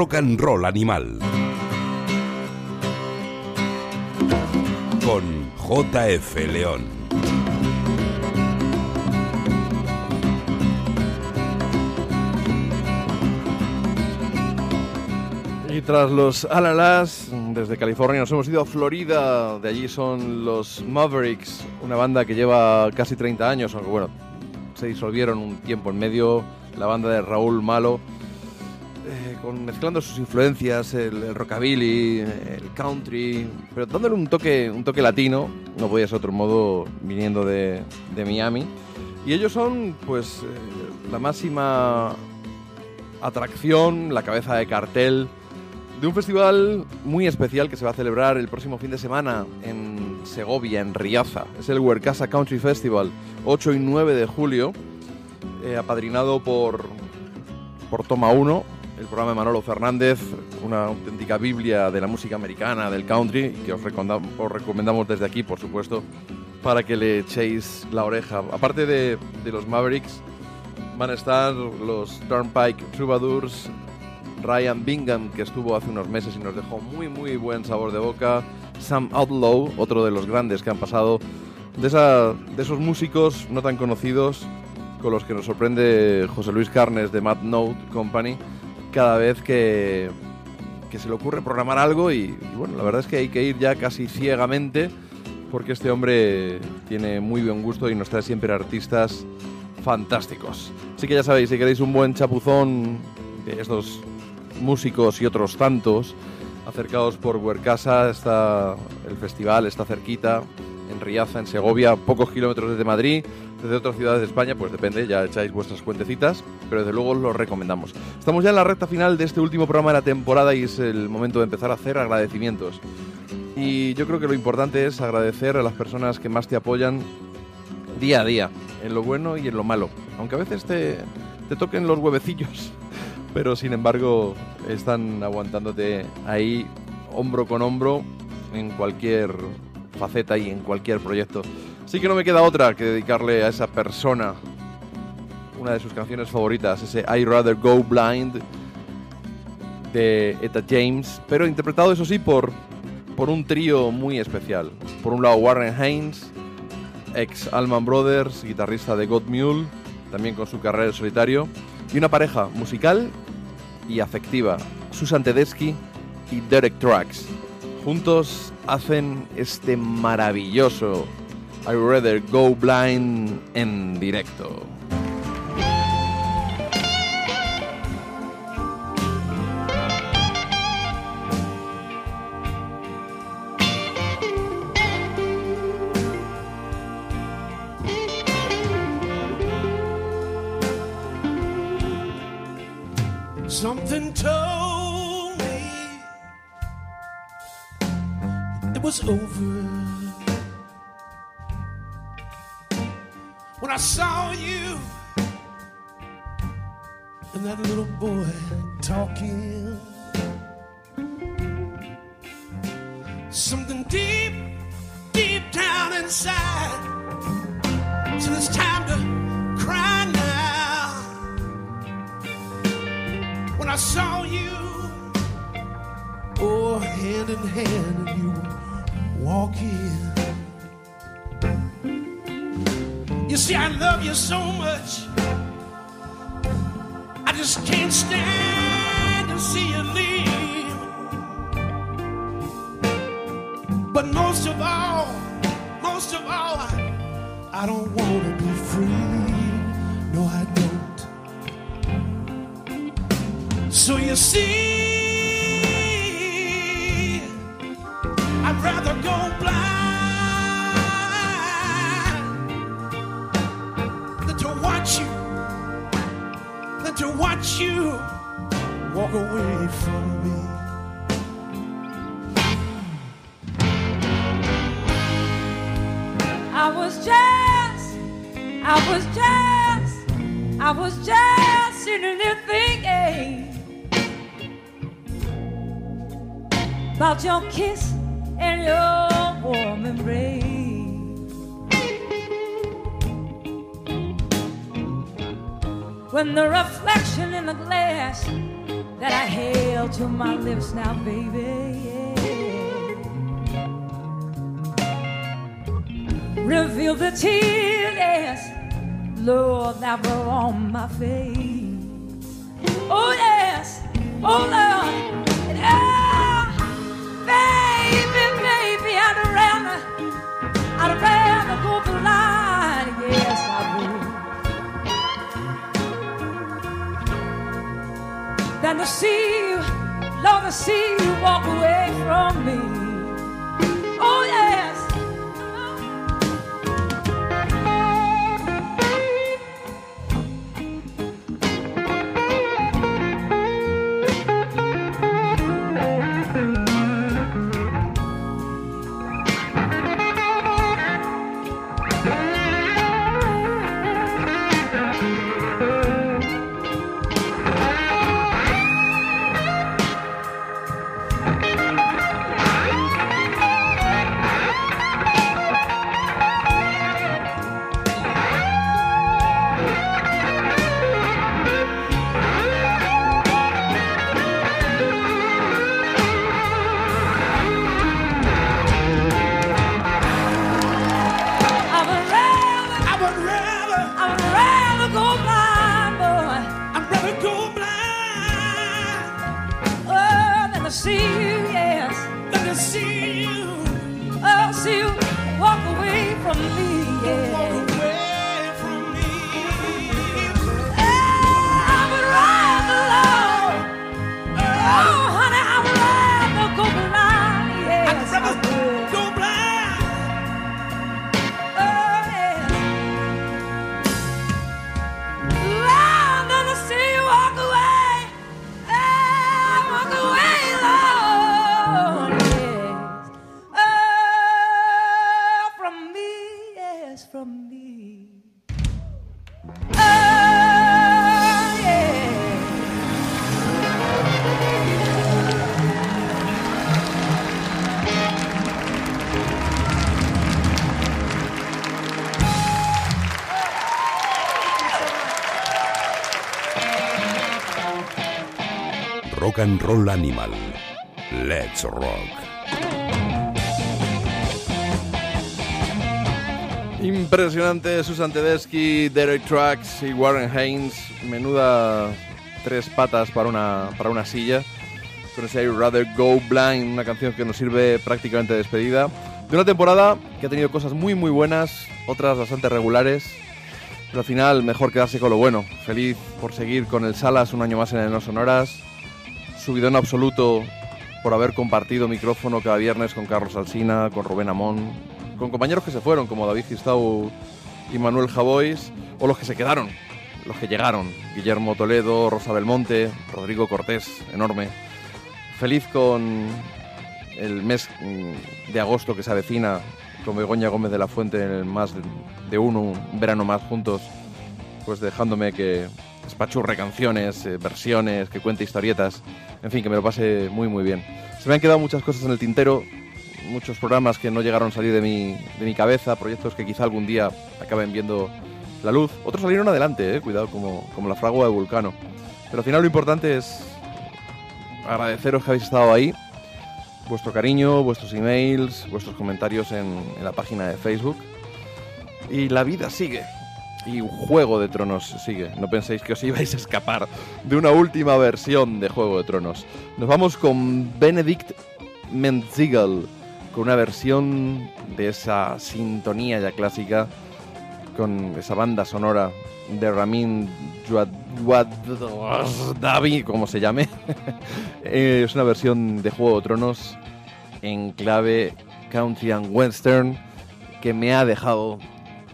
Rock and Roll Animal. Con JF León. Y tras los Alalas, desde California nos hemos ido a Florida. De allí son los Mavericks, una banda que lleva casi 30 años, aunque bueno, se disolvieron un tiempo en medio. La banda de Raúl Malo, con, mezclando sus influencias, el, el rockabilly, el country, pero dándole un toque, un toque latino, no podía ser otro modo viniendo de, de Miami. Y ellos son, pues, eh, la máxima atracción, la cabeza de cartel de un festival muy especial que se va a celebrar el próximo fin de semana en Segovia, en Riaza. Es el Huercasa Country Festival, 8 y 9 de julio, eh, apadrinado por, por Toma 1, el programa de Manolo Fernández, una auténtica biblia de la música americana, del country, que os, recomendamos desde aquí, por supuesto, para que le echéis la oreja. Aparte de, los Mavericks, van a estar los Turnpike Troubadours, Ryan Bingham, que estuvo hace unos meses y nos dejó muy, muy buen sabor de boca, Sam Outlaw, otro de los grandes que han pasado, de, de esos músicos no tan conocidos con los que nos sorprende José Luis Carnes de Mad Note Company cada vez que, que se le ocurre programar algo y, bueno, la verdad es que hay que ir ya casi ciegamente porque este hombre tiene muy buen gusto y nos trae siempre artistas fantásticos. Así que ya sabéis, si queréis un buen chapuzón de estos músicos y otros tantos, acercados por Huercasa, está el festival, está cerquita, en Riaza, en Segovia, pocos kilómetros desde Madrid, desde otras ciudades de España, pues depende, ya echáis vuestras cuentecitas, pero desde luego lo recomendamos. Estamos ya en la recta final de este último programa de la temporada y es el momento de empezar a hacer agradecimientos. Y yo creo que lo importante es agradecer a las personas que más te apoyan día a día, en lo bueno y en lo malo. Aunque a veces te, te toquen los huevecillos, pero sin embargo están aguantándote ahí hombro con hombro en cualquier faceta y en cualquier proyecto. Así que no me queda otra que dedicarle a esa persona una de sus canciones favoritas, ese I Rather Go Blind de Etta James, pero interpretado eso sí por, por un trío muy especial. Por un lado Warren Haynes, ex Allman Brothers, guitarrista de God Mule, también con su carrera en solitario, y una pareja musical y afectiva, Susan Tedeschi y Derek Trucks. Juntos hacen este maravilloso I Rather Go Blind en directo. Saw you and that little boy talking. Something deep, deep down inside said it's time to cry now when I saw you, oh, hand in hand, and you walking. See, I love you so much, I just can't stand to see you leave. But most of all, most of all, I, I don't want to be free. No, I don't. So you see, I'd rather go blind watch you, than to watch you walk away from me. I was just, I was just, I was just sitting there thinking about your kiss and your warm embrace. When the reflection in the glass that I held to my lips now, baby, yeah. reveal the tears, Lord, that were on my face. Oh yes, oh Lord, oh, baby, baby, I'd rather, I'd rather go blind. Yes, I would. Than to see you, Lord, to see you walk away from me. And Roll Animal. Let's rock. Impresionante Susan Tedeschi, Derek Trucks y Warren Haynes. Menuda tres patas para una, para una silla. Con ese I'd Rather Go Blind, una canción que nos sirve prácticamente de despedida. De una temporada que ha tenido cosas muy muy buenas, otras bastante regulares. Pero al final mejor quedarse con lo bueno. Feliz por seguir con el Salas un año más en el No Sonoras. Subidón absoluto por haber compartido micrófono cada viernes con Carlos Alsina, con Rubén Amón, con compañeros que se fueron, como David Gistau y Manuel Javois, o los que se quedaron, los que llegaron, Guillermo Toledo, Rosa Belmonte, Rodrigo Cortés, enorme. Feliz con el mes mm, de agosto que se avecina, con Begoña Gómez de la Fuente en el más de- uno, un verano más juntos, pues dejándome que espachurre canciones, eh, versiones, que cuente historietas, en fin, que me lo pase muy muy bien. Se me han quedado muchas cosas en el tintero, muchos programas que no llegaron a salir de mi, de mi cabeza, proyectos que quizá algún día acaben viendo la luz. Otros salieron adelante, eh, cuidado, como, como la fragua de Vulcano. Pero al final lo importante es agradeceros que habéis estado ahí, vuestro cariño, vuestros emails, vuestros comentarios en, en la página de Facebook. Y la vida sigue. Y Juego de Tronos sigue. No penséis que os ibais a escapar de una última versión de Juego de Tronos. Nos vamos con Benedict Menzigal, con una versión de esa sintonía ya clásica, con esa banda sonora de Ramin Djawaddavi, como se llame. Es una versión de Juego de Tronos en clave country and western que me ha dejado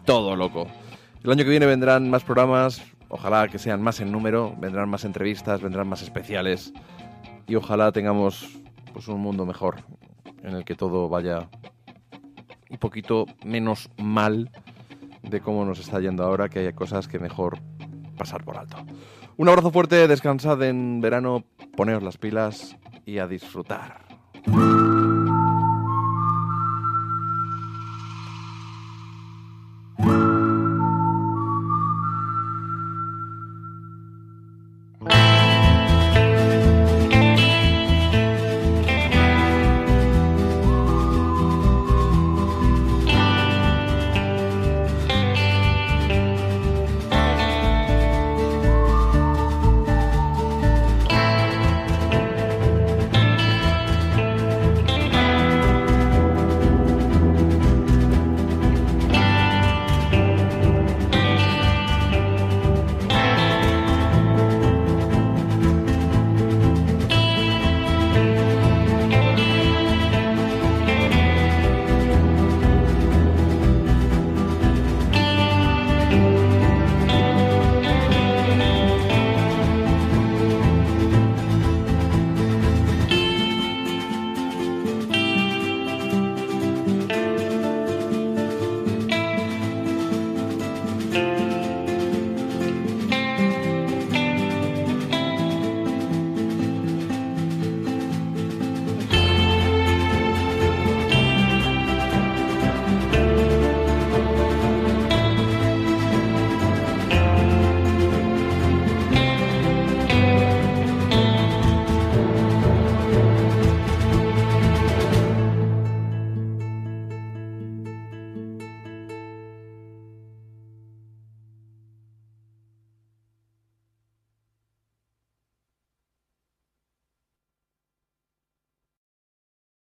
todo loco. El año que viene vendrán más programas, ojalá que sean más en número, vendrán más entrevistas, vendrán más especiales y ojalá tengamos pues un mundo mejor en el que todo vaya un poquito menos mal de cómo nos está yendo ahora, que haya cosas que mejor pasar por alto. Un abrazo fuerte, descansad en verano, poneos las pilas y a disfrutar.